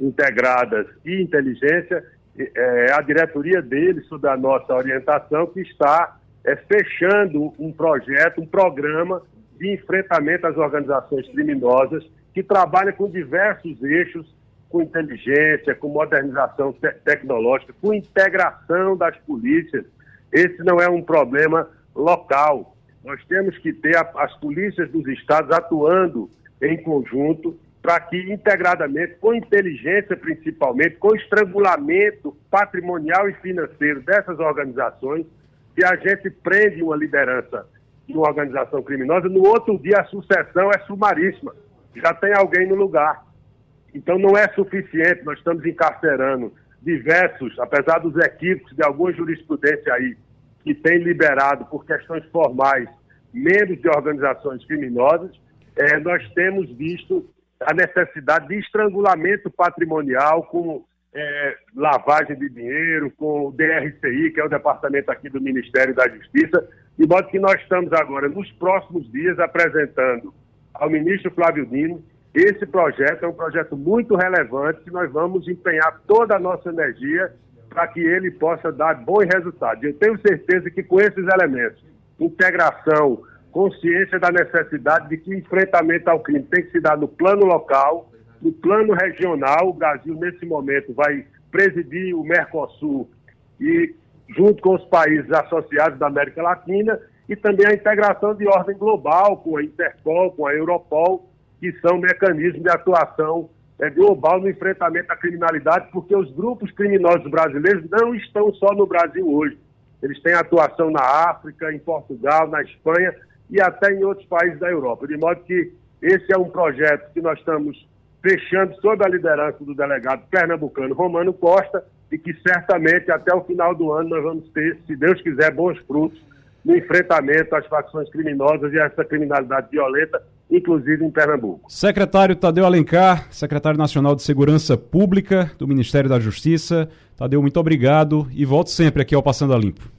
integradas e inteligência, é a diretoria dele, sob a nossa orientação, que está é, fechando um projeto, um programa de enfrentamento às organizações criminosas, que trabalha com diversos eixos, com inteligência, com modernização te tecnológica, com integração das polícias. Esse não é um problema local, nós temos que ter a, as polícias dos estados atuando em conjunto para que integradamente, com inteligência principalmente, com estrangulamento patrimonial e financeiro dessas organizações, se a gente prende uma liderança de uma organização criminosa, no outro dia a sucessão é sumaríssima, já tem alguém no lugar. Então não é suficiente, nós estamos encarcerando diversos, apesar dos equívocos de alguma jurisprudência aí, que tem liberado por questões formais membros de organizações criminosas, é, nós temos visto a necessidade de estrangulamento patrimonial com é, lavagem de dinheiro, com o DRCI, que é o departamento aqui do Ministério da Justiça, de modo que nós estamos agora, nos próximos dias, apresentando ao ministro Flávio Dino esse projeto, é um projeto muito relevante, que nós vamos empenhar toda a nossa energia para que ele possa dar bons resultados. Eu tenho certeza que com esses elementos, integração, consciência da necessidade de que o enfrentamento ao crime tem que se dar no plano local, no plano regional. O Brasil, nesse momento, vai presidir o Mercosul e, junto com os países associados da América Latina, e também a integração de ordem global com a Interpol, com a Europol, que são mecanismos de atuação é, global no enfrentamento à criminalidade, porque os grupos criminosos brasileiros não estão só no Brasil hoje. Eles têm atuação na África, em Portugal, na Espanha e até em outros países da Europa. De modo que esse é um projeto que nós estamos fechando sob a liderança do delegado pernambucano Romano Costa e que certamente até o final do ano nós vamos ter, se Deus quiser, bons frutos no enfrentamento às facções criminosas e a essa criminalidade violenta inclusive em Pernambuco. Secretário Tadeu Alencar, secretário nacional de Segurança Pública do Ministério da Justiça. Tadeu, muito obrigado e volto sempre aqui ao Passando a Limpo.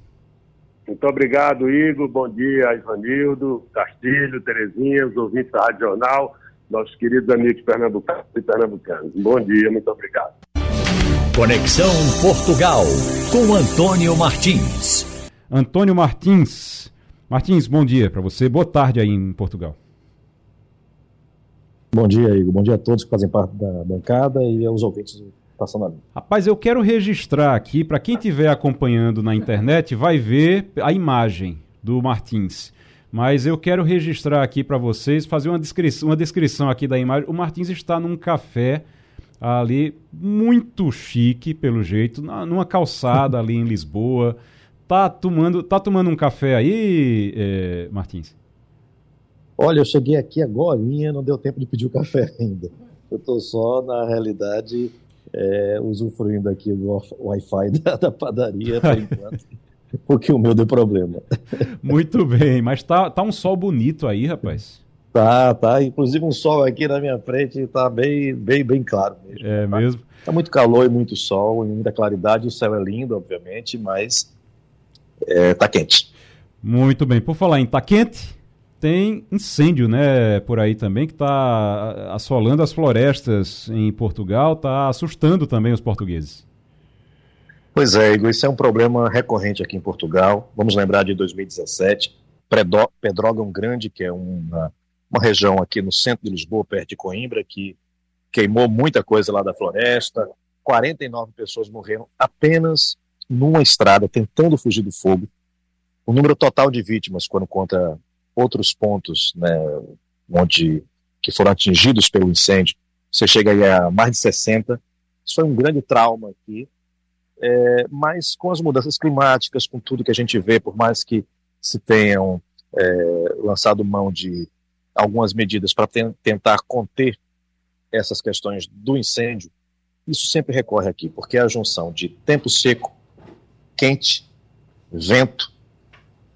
Muito obrigado, Igor. Bom dia, Ivanildo, Castilho, Terezinha, os ouvintes da Rádio Jornal, nossos queridos amigos pernambucanos e pernambucanos. Bom dia, muito obrigado. Conexão Portugal, com Antônio Martins. Antônio Martins. Martins, bom dia para você. Boa tarde aí em Portugal. Bom dia, Igor. Bom dia a todos que fazem parte da bancada e aos ouvintes passando ali. Rapaz, eu quero registrar aqui, para quem estiver acompanhando na internet, vai ver a imagem do Martins. Mas eu quero registrar aqui para vocês, fazer uma descrição, uma descrição aqui da imagem. O Martins está num café ali muito chique, pelo jeito, numa calçada ali em Lisboa. Tá tomando, tá tomando um café aí, é, Martins? Olha, eu cheguei aqui agora, não deu tempo de pedir o café ainda. Eu estou só, na realidade, é, usufruindo aqui do Wi-Fi da, da padaria por enquanto. porque o meu deu problema. Muito bem, mas tá, tá um sol bonito aí, rapaz. Tá, tá. Inclusive um sol aqui na minha frente tá bem, bem, bem claro mesmo. É tá? mesmo? Tá muito calor e muito sol, e muita claridade. O céu é lindo, obviamente, mas é, tá quente. Muito bem. Por falar em tá quente, tem incêndio, né, por aí também, que está assolando as florestas em Portugal, está assustando também os portugueses. Pois é, Igor, isso é um problema recorrente aqui em Portugal. Vamos lembrar de 2017, Pedrógão Grande, que é uma uma região aqui no centro de Lisboa, perto de Coimbra, que queimou muita coisa lá da floresta. 49 pessoas morreram apenas numa estrada tentando fugir do fogo. O número total de vítimas, quando conta outros pontos, né, onde que foram atingidos pelo incêndio, você chega aí a mais de 60. Isso foi um grande trauma aqui. É, mas com as mudanças climáticas, com tudo que a gente vê, por mais que se tenham é, lançado mão de algumas medidas para tentar conter essas questões do incêndio, isso sempre recorre aqui, porque é a junção de tempo seco, quente, vento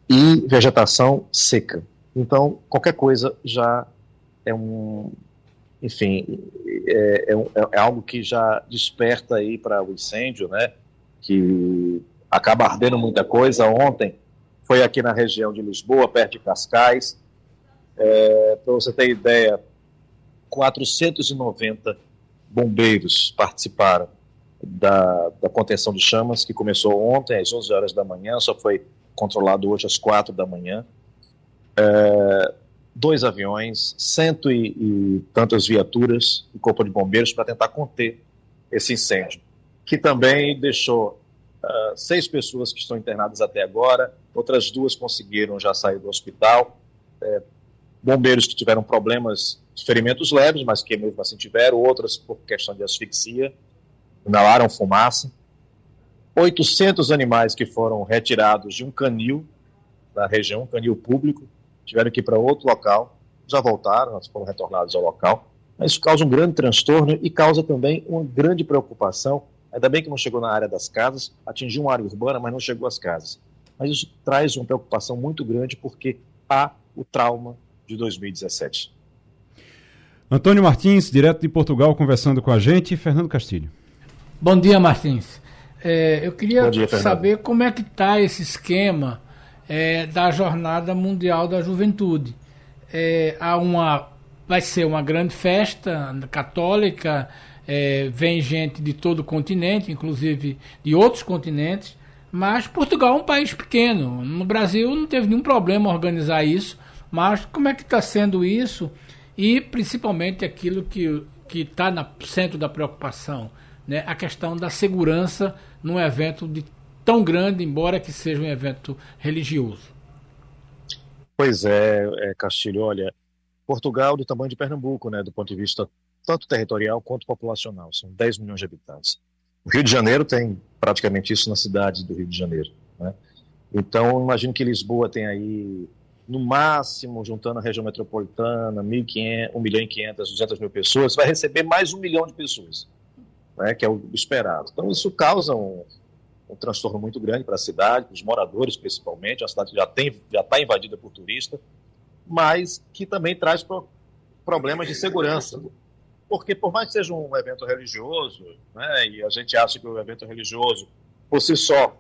e vegetação seca. Então, qualquer coisa já é um, enfim, é, é, é algo que já desperta aí para o incêndio, né? Que acaba ardendo muita coisa. Ontem foi aqui na região de Lisboa, perto de Cascais, é, Para você ter ideia, 490 bombeiros participaram da, da contenção de chamas, que começou ontem às 11 horas da manhã, só foi controlado hoje às 4 da manhã. É, dois aviões, cento e, e tantas viaturas e corpo de bombeiros para tentar conter esse incêndio, que também deixou uh, seis pessoas que estão internadas até agora, outras duas conseguiram já sair do hospital. É, bombeiros que tiveram problemas, ferimentos leves, mas que mesmo assim tiveram, outras por questão de asfixia, inalaram fumaça. 800 animais que foram retirados de um canil da região, um canil público, tiveram que ir para outro local, já voltaram, foram retornados ao local. Mas isso causa um grande transtorno e causa também uma grande preocupação. Ainda bem que não chegou na área das casas, atingiu uma área urbana, mas não chegou às casas. Mas isso traz uma preocupação muito grande porque há o trauma de 2017. Antônio Martins, direto de Portugal, conversando com a gente. Fernando Castilho. Bom dia, Martins. É, eu queria dia, saber como é que está esse esquema é, da Jornada Mundial da Juventude. É, há uma, vai ser uma grande festa católica, é, vem gente de todo o continente, inclusive de outros continentes, mas Portugal é um país pequeno. No Brasil não teve nenhum problema organizar isso. Mas como é que está sendo isso? E principalmente aquilo que está no centro da preocupação, né? a questão da segurança num evento de tão grande, embora que seja um evento religioso. Pois é, é Castilho, olha, Portugal do tamanho de Pernambuco, né, do ponto de vista tanto territorial quanto populacional, são 10 milhões de habitantes. O Rio de Janeiro tem praticamente isso na cidade do Rio de Janeiro. Né? Então, imagino que Lisboa tem aí no máximo, juntando a região metropolitana, 1, 1 milhão e 500, 200 mil pessoas, vai receber mais um milhão de pessoas, né, que é o esperado. Então, isso causa um, um transtorno muito grande para a cidade, para os moradores principalmente, a cidade já já está invadida por turistas, mas que também traz pro, problemas de segurança, porque por mais que seja um evento religioso, né, e a gente acha que o evento religioso por si só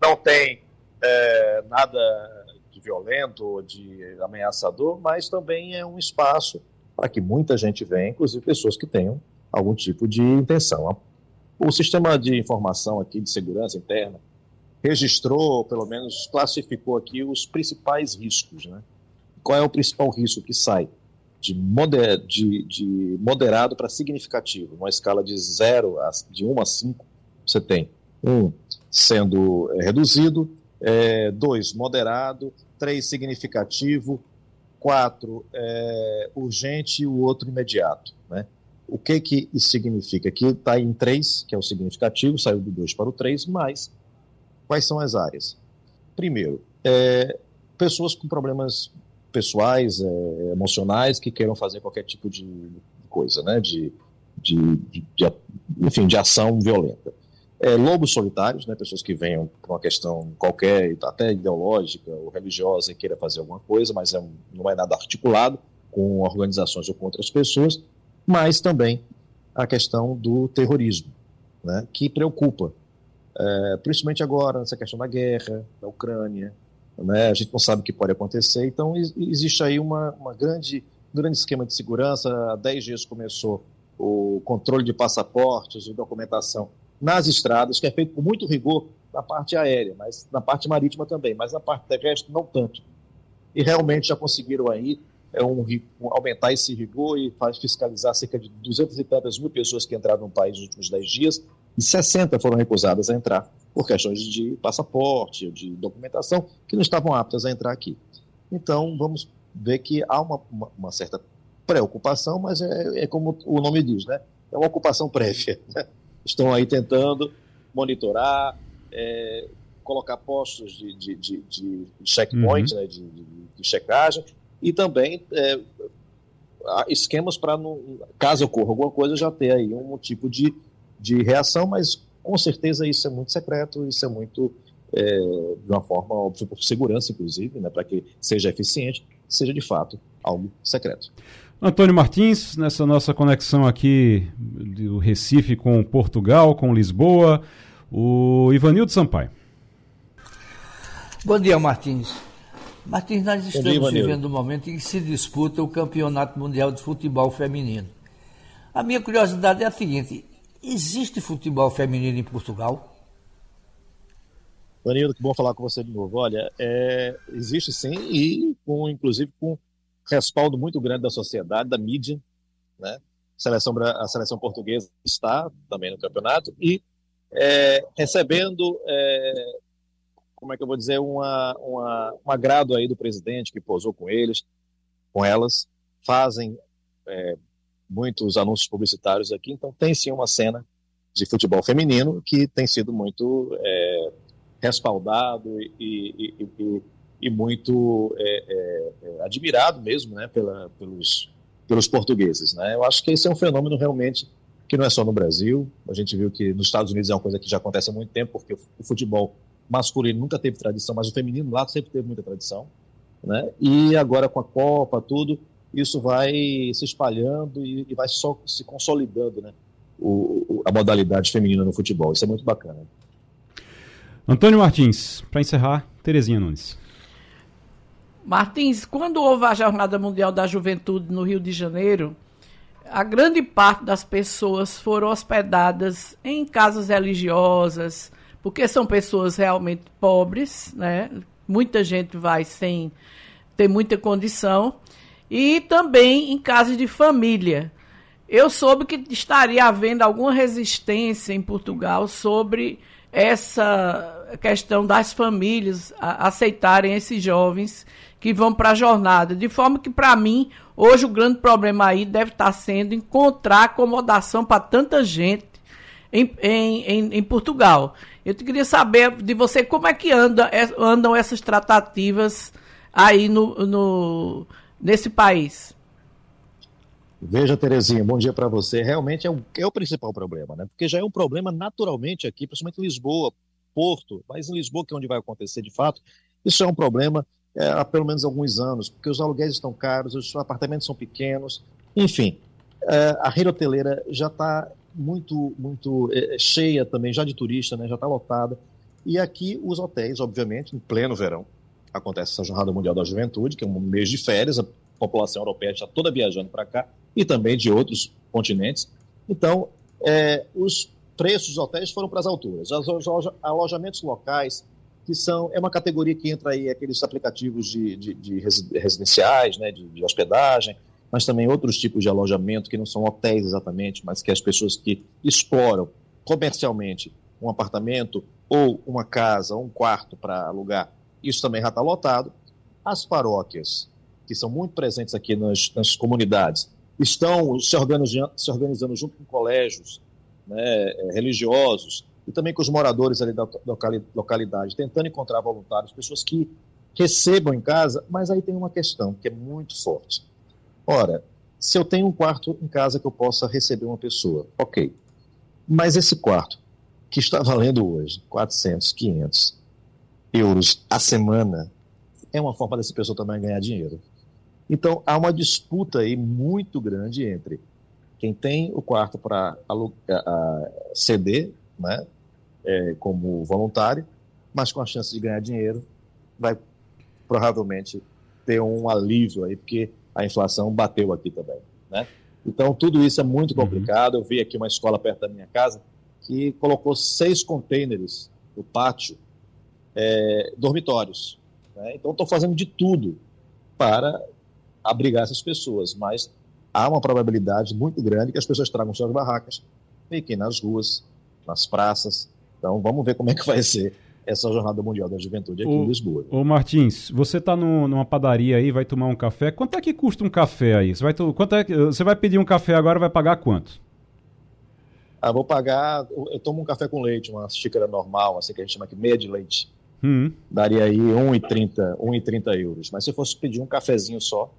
não tem é, nada violento ou de ameaçador, mas também é um espaço para que muita gente venha, inclusive pessoas que tenham algum tipo de intenção. O sistema de informação aqui de segurança interna registrou, pelo menos classificou aqui os principais riscos. Né? Qual é o principal risco que sai? de, moder, de, de moderado para significativo, uma escala de 0 a, de 1 a 5, você tem um sendo é, reduzido, é, dois moderado, três significativo, quatro é, urgente e o outro imediato. O que, que isso significa? Que está em três, que é o significativo, saiu do dois para o três, mas quais são as áreas? Primeiro, é, pessoas com problemas pessoais, é, emocionais, que queiram fazer qualquer tipo de coisa, né? de, de, de, de enfim, de ação violenta é, lobos solitários, né, pessoas que venham por uma questão qualquer, até ideológica ou religiosa, e queira fazer alguma coisa, mas é não é nada articulado com organizações ou com outras pessoas, mas também a questão do terrorismo, né, que preocupa, é, principalmente agora, nessa questão da guerra, da Ucrânia, né, a gente não sabe o que pode acontecer, então existe aí uma, uma grande, um grande esquema de segurança, há 10 dias começou o controle de passaportes e documentação nas estradas, que é feito com muito rigor na parte aérea, mas na parte marítima também, mas na parte terrestre não tanto. E realmente já conseguiram aí é um, um, aumentar esse rigor e fiscalizar cerca de 200 e tantas mil pessoas que entraram no país nos últimos 10 dias e 60 foram recusadas a entrar por questões de passaporte, de documentação, que não estavam aptas a entrar aqui. Então, vamos ver que há uma, uma, uma certa preocupação, mas é, é, como o nome diz, né? É uma ocupação prévia. Né? estão aí tentando monitorar, é, colocar postos de, de, de, de checkpoint, uhum. né, de, de, checagem, e também é, esquemas para, caso ocorra alguma coisa, já ter aí um tipo de, de reação, mas com certeza isso é muito secreto, isso é muito, é, de uma forma, óbvio, por segurança, inclusive, né, para que seja eficiente, seja de fato algo secreto. Antônio Martins, nessa nossa conexão aqui do Recife com Portugal, com Lisboa, o Ivanildo Sampaio. Bom dia, Martins. Martins, nós estamos dia, vivendo um momento em que se disputa o Campeonato Mundial de Futebol Feminino. A minha curiosidade é a seguinte: existe futebol feminino em Portugal? Vanildo, que bom falar com você de novo. Olha, é, existe sim, e com, inclusive com respaldo muito grande da sociedade, da mídia, né? A seleção, a seleção portuguesa está também no campeonato e é, recebendo, é, como é que eu vou dizer, uma, uma, um agrado aí do presidente que posou com eles, com elas, fazem é, muitos anúncios publicitários aqui, então tem sim uma cena de futebol feminino que tem sido muito é, respaldado e, e, e, e muito é, é, é, admirado mesmo né, pela, pelos, pelos portugueses. Né? Eu acho que esse é um fenômeno realmente que não é só no Brasil. A gente viu que nos Estados Unidos é uma coisa que já acontece há muito tempo, porque o futebol masculino nunca teve tradição, mas o feminino lá sempre teve muita tradição. Né? E agora com a Copa, tudo, isso vai se espalhando e, e vai só se consolidando, né? O, o, a modalidade feminina no futebol. Isso é muito bacana. Antônio Martins, para encerrar, Terezinha Nunes. Martins, quando houve a Jornada Mundial da Juventude no Rio de Janeiro, a grande parte das pessoas foram hospedadas em casas religiosas, porque são pessoas realmente pobres, né? Muita gente vai sem ter muita condição, e também em casas de família. Eu soube que estaria havendo alguma resistência em Portugal sobre essa questão das famílias aceitarem esses jovens que vão para a jornada. De forma que, para mim, hoje o grande problema aí deve estar tá sendo encontrar acomodação para tanta gente em, em, em, em, Portugal. Eu queria saber de você como é que anda, andam essas tratativas aí no, no, nesse país. Veja, Terezinha, bom dia para você. Realmente é o, é o principal problema, né? Porque já é um problema naturalmente aqui, principalmente em Lisboa, Porto, mas em Lisboa, que é onde vai acontecer de fato, isso é um problema é, há pelo menos alguns anos, porque os aluguéis estão caros, os apartamentos são pequenos, enfim, é, a rede hoteleira já está muito, muito é, é, cheia também, já de turista, né, já está lotada. E aqui os hotéis, obviamente, em pleno verão, acontece essa Jornada Mundial da Juventude, que é um mês de férias, a população europeia está toda viajando para cá, e também de outros continentes. Então, é, os preços dos hotéis foram para as alturas. Os alojamentos locais que são é uma categoria que entra aí aqueles aplicativos de, de, de residenciais, né, de, de, hospedagem, mas também outros tipos de alojamento que não são hotéis exatamente, mas que as pessoas que exploram comercialmente um apartamento ou uma casa, um quarto para alugar, isso também já está lotado. As paróquias, que são muito presentes aqui nas, nas comunidades, estão se organizando, se organizando junto com colégios né, eh, religiosos e também com os moradores ali da localidade, tentando encontrar voluntários, pessoas que recebam em casa, mas aí tem uma questão que é muito forte. Ora, se eu tenho um quarto em casa que eu possa receber uma pessoa, ok. Mas esse quarto, que está valendo hoje 400, 500 euros a semana, é uma forma dessa pessoa também ganhar dinheiro. Então, há uma disputa aí muito grande entre quem tem o quarto para ceder, né, é, como voluntário, mas com a chance de ganhar dinheiro, vai provavelmente ter um alívio aí, porque a inflação bateu aqui também, né? Então, tudo isso é muito uhum. complicado. Eu vi aqui uma escola perto da minha casa que colocou seis containers no pátio, é, dormitórios. Né? Então, estou fazendo de tudo para abrigar essas pessoas, mas há uma probabilidade muito grande que as pessoas tragam suas barracas, fiquem nas ruas, nas praças. Então, vamos ver como é que vai ser essa Jornada Mundial da Juventude aqui ô, em Lisboa. Ô Martins, você está numa padaria aí, vai tomar um café. Quanto é que custa um café aí? Você vai, quanto é, você vai pedir um café agora, vai pagar quanto? Ah, vou pagar. Eu tomo um café com leite, uma xícara normal, assim que a gente chama aqui, meia de leite. Hum. Daria aí 1,30 1,30 euros. Mas se eu fosse pedir um cafezinho só,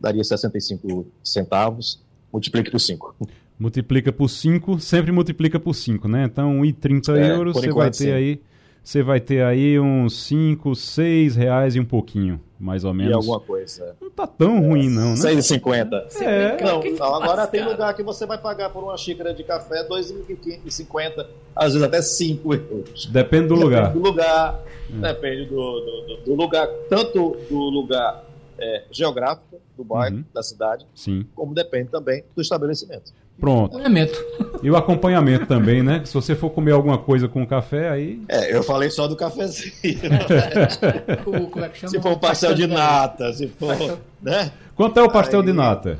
daria 65 centavos. Multiplique por 5. Multiplica por 5, sempre multiplica por 5, né? Então, 1,30 é, euros, você vai ter sim. aí você vai ter aí uns 5, 6 reais e um pouquinho, mais ou menos. E alguma coisa. Não tá tão ruim, não, né? 6,50. É. Não, não, agora tem lugar que você vai pagar por uma xícara de café 2,50, às vezes até 5 euros. Depende do lugar. Depende do lugar, é. depende do, do, do, lugar, tanto do lugar é, geográfico do bairro, uhum. da cidade, Sim. como depende também do estabelecimento. Pronto. Acompanhamento. E o acompanhamento também, né? Se você for comer alguma coisa com café, aí. É, eu falei só do cafezinho. Como é que chama? Se for um pastel de nata, se for. Né? Quanto é o pastel aí... de nata?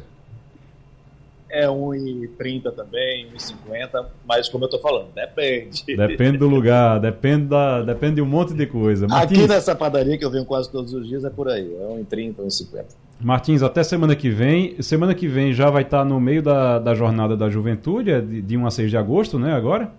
é 1,30 também, 1,50, mas como eu tô falando, depende. Depende do lugar, depende, da, depende de um monte de coisa. Martins, Aqui nessa padaria que eu venho quase todos os dias é por aí, é 1,30, 1,50. Martins, até semana que vem. Semana que vem já vai estar no meio da, da jornada da juventude, é de, de 1 a 6 de agosto, né? Agora?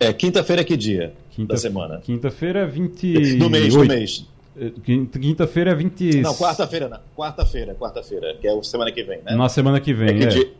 É, quinta-feira é que dia quinta, da semana? Quinta-feira é 20. Do mês, do mês. É, quinta-feira é 20. Não, quarta-feira não. Quarta-feira, quarta-feira, que é a semana que vem, né? Na semana que vem, é. é. Dia...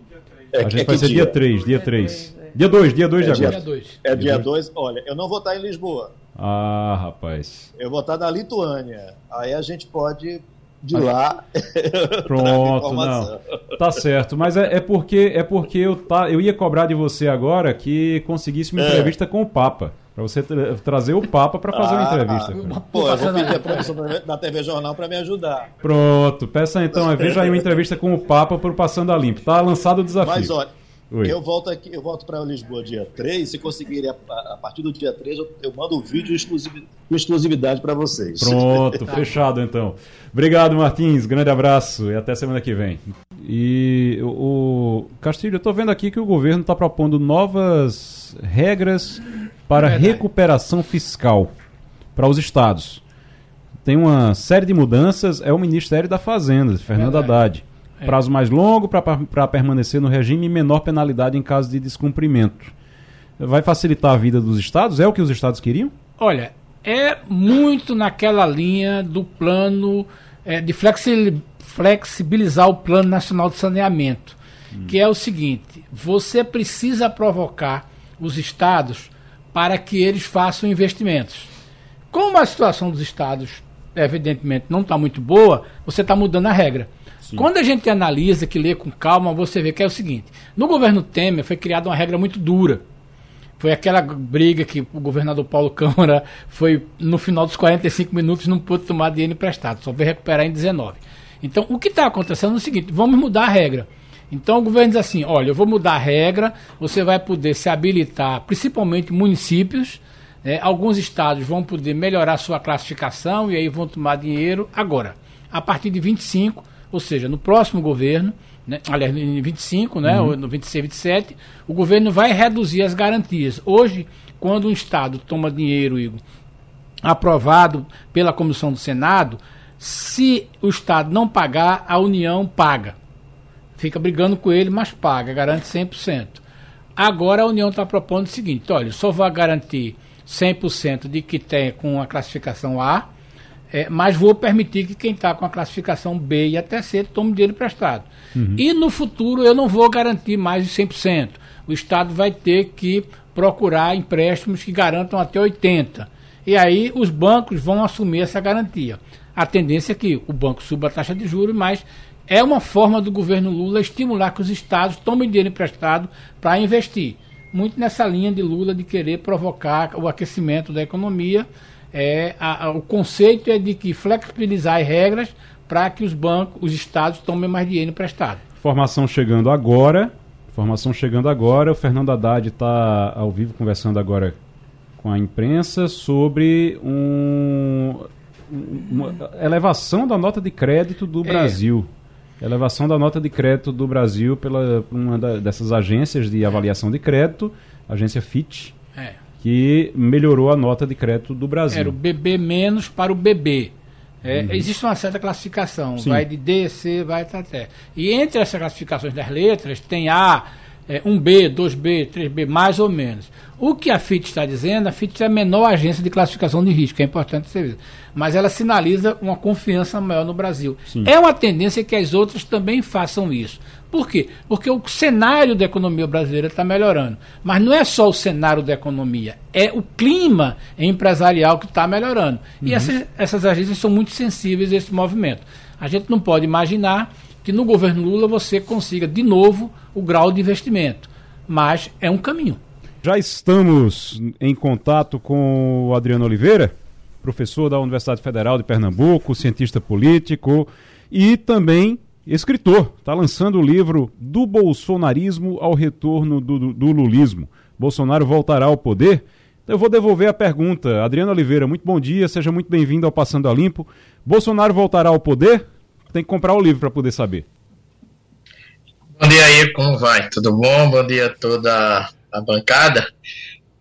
é a gente é vai ser dia 3, dia 3. Dia 2, dia 2 de dia, agosto. Dois. É dia 2. Olha, eu não vou estar em Lisboa. Ah, rapaz. Eu vou estar na Lituânia. Aí a gente pode de lá. Pronto, não. Tá certo, mas é, é, porque é porque eu tá, eu ia cobrar de você agora que conseguisse uma é. entrevista com o Papa. Para você tra trazer o Papa para fazer ah, uma entrevista. Ah, pô, eu vou pedir a produção da TV Jornal para me ajudar. Pronto, peça então, veja aí uma entrevista com o Papa para o Passando a Limpo. Tá lançado o desafio. Mas olha, Oi. Eu volto aqui, eu volto para Lisboa dia 3. Se conseguirem, a, a, partir do dia 3, eu, eu mando o um vídeo exclusiv, com exclusividade para vocês. Pronto, fechado então. Obrigado, Martins. Grande abraço e até semana que vem. E o Castilho, eu estou vendo aqui que o governo está propondo novas regras para é recuperação fiscal para os estados. Tem uma série de mudanças. É o Ministério da Fazenda, Fernando Haddad. É. Prazo mais longo para permanecer no regime e menor penalidade em caso de descumprimento. Vai facilitar a vida dos estados? É o que os estados queriam? Olha, é muito naquela linha do plano é, de flexibilizar o Plano Nacional de Saneamento, hum. que é o seguinte: você precisa provocar os estados para que eles façam investimentos. Como a situação dos estados, evidentemente, não está muito boa, você está mudando a regra. Quando a gente analisa, que lê com calma, você vê que é o seguinte: no governo Temer foi criada uma regra muito dura. Foi aquela briga que o governador Paulo Câmara foi, no final dos 45 minutos, não pôde tomar dinheiro emprestado, só veio recuperar em 19. Então, o que está acontecendo é o seguinte: vamos mudar a regra. Então, o governo diz assim: olha, eu vou mudar a regra, você vai poder se habilitar, principalmente municípios. Né, alguns estados vão poder melhorar sua classificação e aí vão tomar dinheiro. Agora, a partir de 25, Ou seja, no próximo governo, né, aliás, em 25, né, uhum. no 26, 27, o governo vai reduzir as garantias. Hoje, quando um Estado toma dinheiro, Igor, aprovado pela comissão do Senado, se o Estado não pagar, a União paga. Fica brigando com ele, mas paga, garante 100%. Agora a União está propondo o seguinte: olha, só vai garantir 100% de que tem com a classificação A, é, mas vou permitir que quem está com a classificação B e até C tome dinheiro emprestado. Uhum. E no futuro eu não vou garantir mais de 100%. O Estado vai ter que procurar empréstimos que garantam até 80%. E aí os bancos vão assumir essa garantia. A tendência é que o banco suba a taxa de juros, mas é uma forma do governo Lula estimular que os estados tomem dinheiro emprestado para investir. Muito nessa linha de Lula de querer provocar o aquecimento da economia. É, a, a, o conceito é de que flexibilizar as regras para que os bancos, os estados tomem mais dinheiro emprestado. Informação chegando agora. Informação chegando agora. O Fernando Haddad está ao vivo conversando agora com a imprensa sobre um, uma elevação da nota de crédito do é. Brasil. Elevação da nota de crédito do Brasil pela uma da, dessas agências de avaliação de crédito, agência Fitch. Que melhorou a nota de crédito do Brasil. Era o BB menos para o BB. É, uhum. Existe uma certa classificação, Sim. vai de D, C, vai até. E entre essas classificações das letras tem A, é, 1B, 2B, 3B, mais ou menos. O que a FIT está dizendo, a FIT é a menor agência de classificação de risco, é importante ser mas ela sinaliza uma confiança maior no Brasil. Sim. É uma tendência que as outras também façam isso. Por quê? Porque o cenário da economia brasileira está melhorando. Mas não é só o cenário da economia, é o clima empresarial que está melhorando. Uhum. E essas, essas agências são muito sensíveis a esse movimento. A gente não pode imaginar que no governo Lula você consiga de novo o grau de investimento. Mas é um caminho. Já estamos em contato com o Adriano Oliveira, professor da Universidade Federal de Pernambuco, cientista político e também escritor. Está lançando o livro Do Bolsonarismo ao Retorno do, do, do Lulismo. Bolsonaro voltará ao poder? Eu vou devolver a pergunta. Adriano Oliveira, muito bom dia, seja muito bem-vindo ao Passando a Limpo. Bolsonaro voltará ao poder? Tem que comprar o livro para poder saber. Bom dia aí, como vai? Tudo bom? Bom dia a toda a bancada.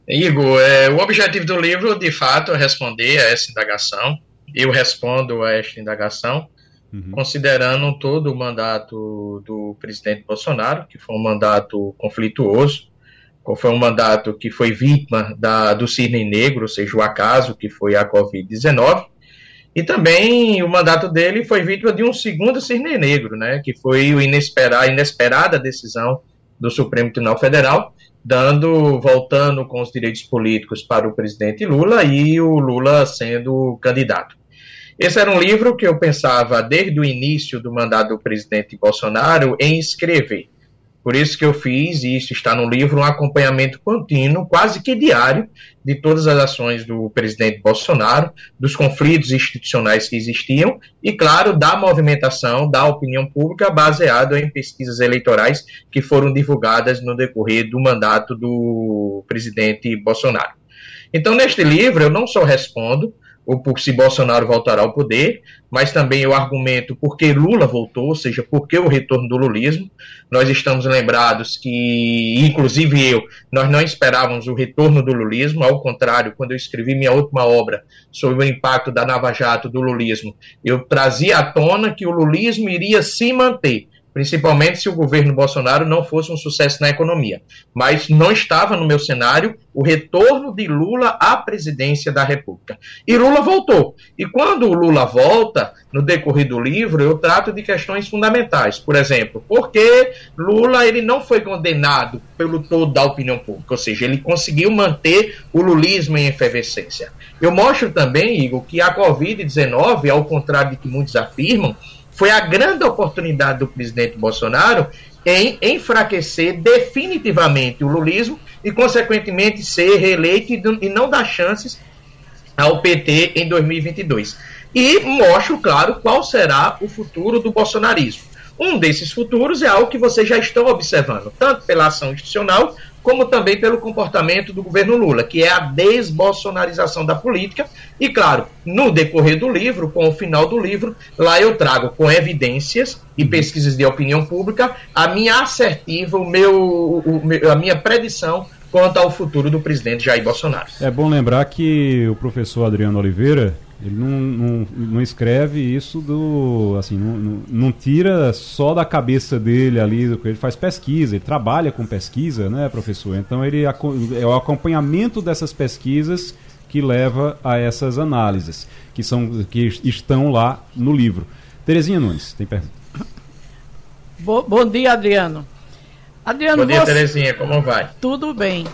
Igor, é, o objetivo do livro, de fato, é responder a essa indagação. Eu respondo a esta indagação, uhum. considerando todo o mandato do presidente Bolsonaro, que foi um mandato conflituoso, foi um mandato que foi vítima da, do cisne negro, ou seja, o acaso que foi a Covid-19, e também o mandato dele foi vítima de um segundo cisne negro, né, que foi a inesperada decisão do Supremo Tribunal Federal, dando, voltando com os direitos políticos para o presidente Lula e o Lula sendo candidato. Esse era um livro que eu pensava desde o início do mandato do presidente Bolsonaro em escrever. Por isso que eu fiz, e isso está no livro, um acompanhamento contínuo, quase que diário, de todas as ações do presidente Bolsonaro, dos conflitos institucionais que existiam e, claro, da movimentação da opinião pública baseado em pesquisas eleitorais que foram divulgadas no decorrer do mandato do presidente Bolsonaro. Então, neste livro, eu não só respondo ou por se Bolsonaro voltará ao poder, mas também o argumento por que Lula voltou, ou seja, por que o retorno do lulismo. Nós estamos lembrados que, inclusive eu, nós não esperávamos o retorno do lulismo, ao contrário, quando eu escrevi minha última obra sobre o impacto da Nava Jato do lulismo, eu trazia à tona que o lulismo iria se manter, principalmente se o governo Bolsonaro não fosse um sucesso na economia. Mas não estava no meu cenário o retorno de Lula à presidência da República. E Lula voltou. E quando o Lula volta, no decorrer do livro, eu trato de questões fundamentais. Por exemplo, por que Lula ele não foi condenado pelo todo da opinião pública? Ou seja, ele conseguiu manter o lulismo em efervescência. Eu mostro também, Igor, que a Covid-19, ao contrário de que muitos afirmam, foi a grande oportunidade do presidente Bolsonaro em enfraquecer definitivamente o lulismo e, consequentemente, ser reeleito e não dar chances ao PT em 2022. E mostro, claro, qual será o futuro do bolsonarismo. Um desses futuros é algo que vocês já estão observando, tanto pela ação institucional como também pelo comportamento do governo Lula, que é a desbolsonarização da política. E, claro, no decorrer do livro, com o final do livro, lá eu trago com evidências e pesquisas de opinião pública a minha assertiva, o meu, a minha predição quanto ao futuro do presidente Jair Bolsonaro. É bom lembrar que o professor Adriano Oliveira ele não, não, não escreve isso do. assim, não, não, não, tira só da cabeça dele ali, ele faz pesquisa, ele trabalha com pesquisa, né, professor? Então ele é o acompanhamento dessas pesquisas que leva a essas análises, que, são, que estão lá no livro. Terezinha Nunes, tem pergunta. Bo, bom dia, Adriano. Adriano, bom dia, você... Terezinha, como vai? Tudo bem.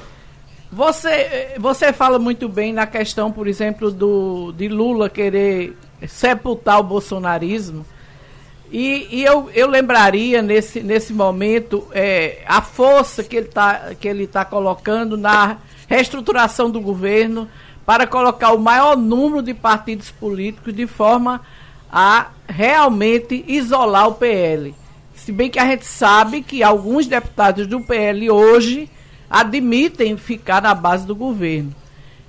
Você, você fala muito bem na questão, por exemplo, do, de Lula querer sepultar o bolsonarismo. E, e eu, eu lembraria nesse, nesse momento é, a força que ele está que ele tá colocando na reestruturação do governo para colocar o maior número de partidos políticos de forma a realmente isolar o PL. Se bem que a gente sabe que alguns deputados do PL hoje admitem ficar na base do governo.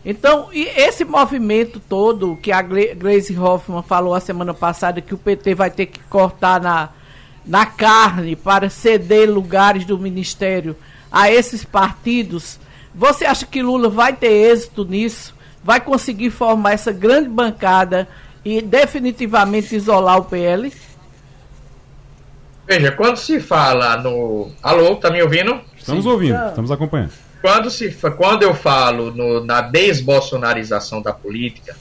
Então, e esse movimento todo que a Grace Hoffman falou a semana passada que o PT vai ter que cortar na, na carne para ceder lugares do ministério a esses partidos, você acha que Lula vai ter êxito nisso? Vai conseguir formar essa grande bancada e definitivamente isolar o PL? Veja, quando se fala no. Alô, tá me ouvindo? Estamos Sim. ouvindo, estamos acompanhando. Quando, se, quando eu falo no, na desbolsonarização da política,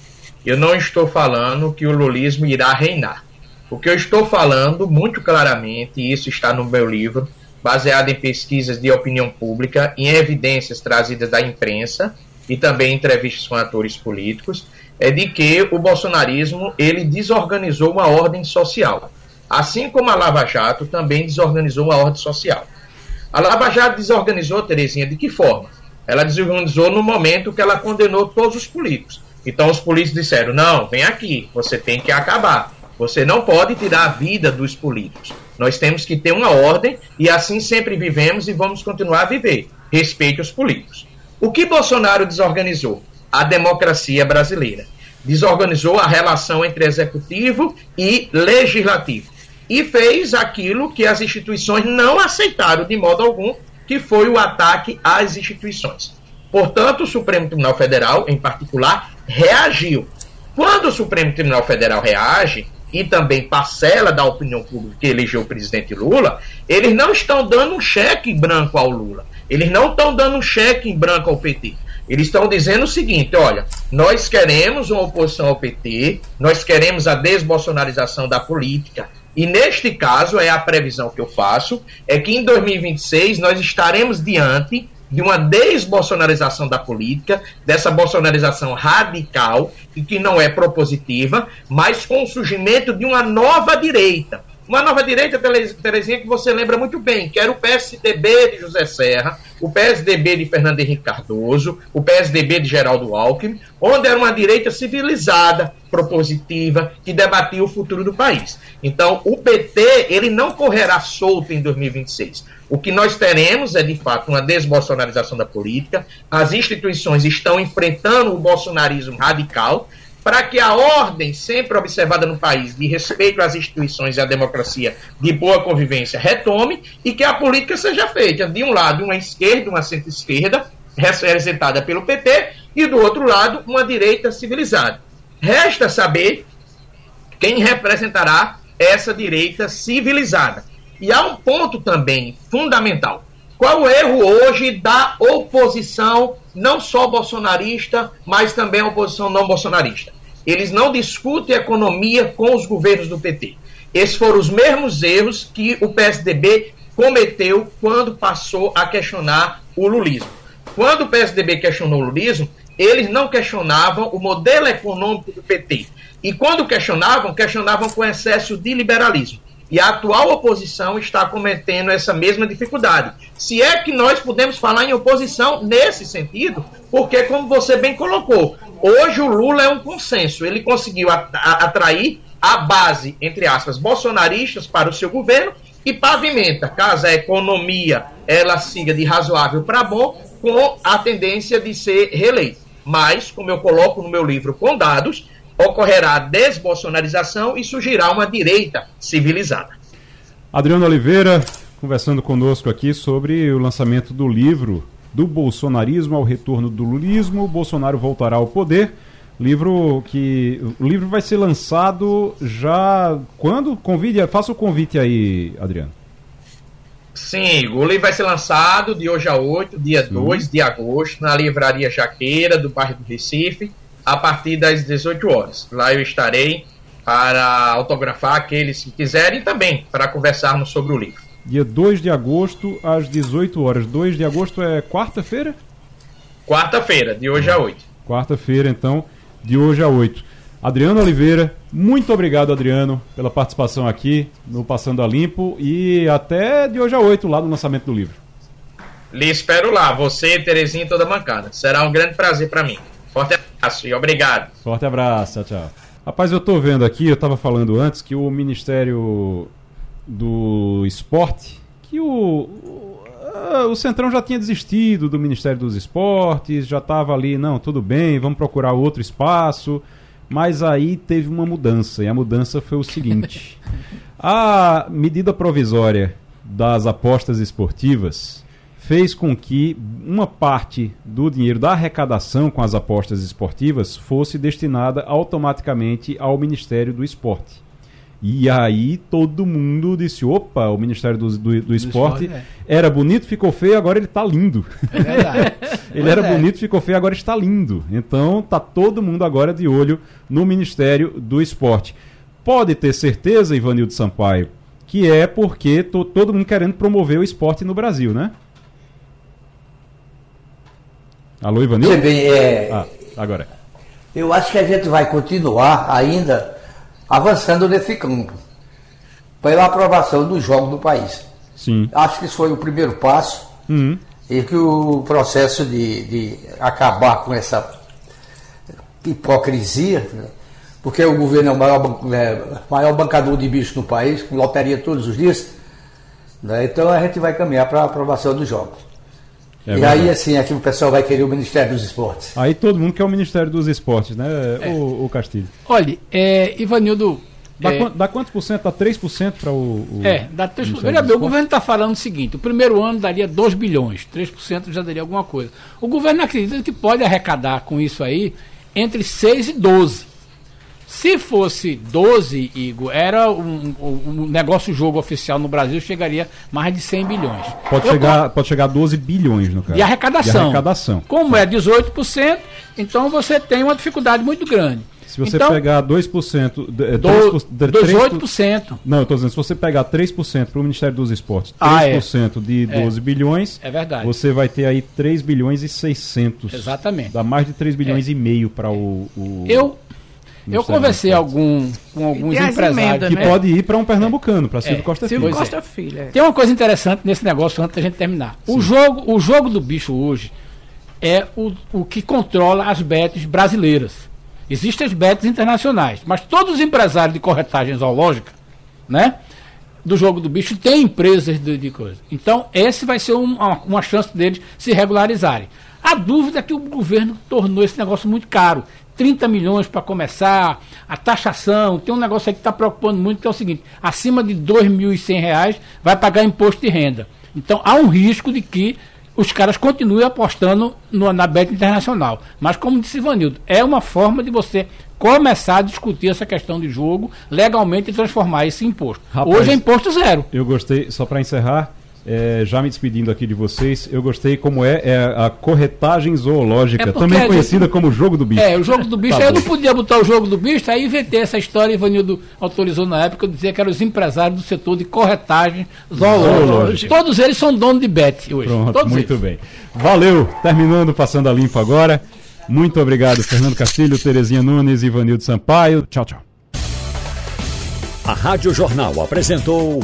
eu não estou falando que o lulismo irá reinar. O que eu estou falando, muito claramente, e isso está no meu livro, baseado em pesquisas de opinião pública, em evidências trazidas da imprensa e também entrevistas com atores políticos, é de que o bolsonarismo ele desorganizou uma ordem social. Assim como a Lava Jato também desorganizou uma ordem social. A Lava Jato desorganizou, Terezinha, de que forma? Ela desorganizou no momento que ela condenou todos os políticos. Então os políticos disseram: não, vem aqui, você tem que acabar. Você não pode tirar a vida dos políticos. Nós temos que ter uma ordem e assim sempre vivemos e vamos continuar a viver. Respeite os políticos. O que Bolsonaro desorganizou? A democracia brasileira. Desorganizou a relação entre executivo e legislativo e fez aquilo que as instituições não aceitaram de modo algum, que foi o ataque às instituições. Portanto, o Supremo Tribunal Federal, em particular, reagiu. Quando o Supremo Tribunal Federal reage, e também parcela da opinião pública que elegeu o presidente Lula, eles não estão dando um cheque branco ao Lula. Eles não estão dando um cheque em branco ao PT. Eles estão dizendo o seguinte: olha, nós queremos uma oposição ao PT, nós queremos a desbolsonarização da política, e neste caso, é a previsão que eu faço, é que em 2026 nós estaremos diante de uma desbolsonarização da política, dessa bolsonarização radical e que não é propositiva, mas com o surgimento de uma nova direita. Uma nova direita, Terezinha, que você lembra muito bem, que era o PSDB de José Serra, o PSDB de Fernando Henrique Cardoso, o PSDB de Geraldo Alckmin, onde era uma direita civilizada, propositiva, que debatia o futuro do país. Então, o PT, ele não correrá solto em 2026. O que nós teremos é, de fato, uma desbolsonarização da política, as instituições estão enfrentando o bolsonarismo radical, para que a ordem sempre observada no país de respeito às instituições e à democracia de boa convivência retome e que a política seja feita de um lado uma esquerda, uma centro-esquerda, representada pelo PT, e do outro lado uma direita civilizada. Resta saber quem representará essa direita civilizada. E há um ponto também fundamental. Qual o erro hoje da oposição, não só bolsonarista, mas também a oposição não bolsonarista? Eles não discutem economia com os governos do PT. Esses foram os mesmos erros que o PSDB cometeu quando passou a questionar o lulismo. Quando o PSDB questionou o lulismo, eles não questionavam o modelo econômico do PT. E quando questionavam, questionavam com excesso de liberalismo. E a atual oposição está cometendo essa mesma dificuldade. Se é que nós podemos falar em oposição nesse sentido, porque, como você bem colocou, hoje o Lula é um consenso. Ele conseguiu atrair a base, entre aspas, bolsonaristas para o seu governo e pavimenta, caso a economia ela siga de razoável para bom, com a tendência de ser reeleito. Mas, como eu coloco no meu livro com dados, ocorrerá a desbolsonarização e surgirá uma direita civilizada. Adriano Oliveira, conversando conosco aqui sobre o lançamento do livro Do Bolsonarismo ao Retorno do Lulismo, Bolsonaro voltará ao poder. Livro que. O livro vai ser lançado já. Quando? Convide, faça o convite aí, Adriano. Sim, o livro vai ser lançado de hoje a 8, dia Sim. 2 de agosto, na livraria Jaqueira, do bairro do Recife, a partir das 18 horas. Lá eu estarei para autografar aqueles que quiserem e também para conversarmos sobre o livro. Dia 2 de agosto, às 18 horas. 2 de agosto é quarta-feira? Quarta-feira, de hoje a 8. Quarta-feira, então, de hoje a 8. Adriano Oliveira, muito obrigado, Adriano, pela participação aqui no Passando a Limpo e até de hoje a 8, lá no lançamento do livro. Lhe espero lá, você, Terezinha e toda a bancada. Será um grande prazer para mim. Forte abraço e obrigado. Forte abraço, tchau, tchau. Rapaz, eu tô vendo aqui, eu estava falando antes que o Ministério do Esporte, que o, o, o Centrão já tinha desistido do Ministério dos Esportes, já estava ali, não, tudo bem, vamos procurar outro espaço. Mas aí teve uma mudança, e a mudança foi o seguinte: a medida provisória das apostas esportivas fez com que uma parte do dinheiro da arrecadação com as apostas esportivas fosse destinada automaticamente ao Ministério do Esporte. E aí todo mundo disse: opa, o Ministério do, do, do Esporte, esporte é. era bonito, ficou feio, agora ele está lindo. É verdade. ele era é. bonito, ficou feio, agora está lindo. Então tá todo mundo agora de olho no Ministério do Esporte. Pode ter certeza, Ivanildo Sampaio, que é porque tô, todo mundo querendo promover o esporte no Brasil, né? Alô, Ivanildo? Você bem, é... Ah, agora. Eu acho que a gente vai continuar ainda avançando nesse campo, pela aprovação dos jogos do país. Sim. Acho que isso foi o primeiro passo uhum. e que o processo de, de acabar com essa hipocrisia, porque o governo é o maior, é, maior bancador de bicho no país, com loteria todos os dias, né? então a gente vai caminhar para a aprovação dos jogos. É e verdade. aí, assim, aqui o pessoal vai querer o Ministério dos Esportes. Aí todo mundo quer o Ministério dos Esportes, né, é. o, o Castilho? Olha, é, Ivanildo. Dá, é, quanto, dá quantos por cento? Dá 3% para o, o. É, dá 3%. Veja bem, o governo está falando o seguinte: o primeiro ano daria 2 bilhões, 3% já daria alguma coisa. O governo acredita que pode arrecadar com isso aí entre 6 e 12. Se fosse 12, Igor, era um, um, negócio jogo oficial no Brasil, chegaria mais de 100 bilhões. Pode, chegar, pode chegar a 12 bilhões, no caso. De arrecadação. De arrecadação. Como é 18%, então você tem uma dificuldade muito grande. Se você então, pegar 2%. 3%, 18%. Não, eu estou dizendo, se você pegar 3% para o Ministério dos Esportes, 3% ah, é. de 12 é. bilhões, é verdade. você vai ter aí 3 bilhões e 600. Exatamente. Dá mais de 3 bilhões é. e meio para o, o. Eu, eu conversei algum, com alguns empresários. Emendas, que né? pode ir para um pernambucano, para Silvio é, Costa Filho. Silvio Costa Filho. É. Tem uma coisa interessante nesse negócio antes da gente terminar. O jogo, o jogo do bicho hoje é o, o que controla as betes brasileiras. Existem as betes internacionais, mas todos os empresários de corretagem zoológica, né? Do jogo do bicho têm empresas de, de coisa. Então, esse vai ser um, uma, uma chance deles se regularizarem. A dúvida é que o governo tornou esse negócio muito caro. 30 milhões para começar, a taxação, tem um negócio aí que está preocupando muito, que é o seguinte, acima de R$ 2.100 vai pagar imposto de renda. Então há um risco de que os caras continuem apostando no, na Bet Internacional. Mas como disse Ivanildo, é uma forma de você começar a discutir essa questão de jogo legalmente e transformar esse imposto. Rapaz, Hoje é imposto zero. Eu gostei, só para encerrar, é, já me despedindo aqui de vocês, eu gostei como é, é a corretagem zoológica, é também conhecida gente, como jogo do bicho. É, o jogo do bicho. Tá eu não podia botar o jogo do bicho, aí inventei essa história, Ivanildo autorizou na época, dizia que eram os empresários do setor de corretagem zoológica. zoológica. Todos eles são donos de bet hoje. Pronto, Todos muito eles. bem. Valeu, terminando, passando a limpo agora. Muito obrigado, Fernando Castilho, Terezinha Nunes e Ivanildo Sampaio. Tchau, tchau. A Rádio Jornal apresentou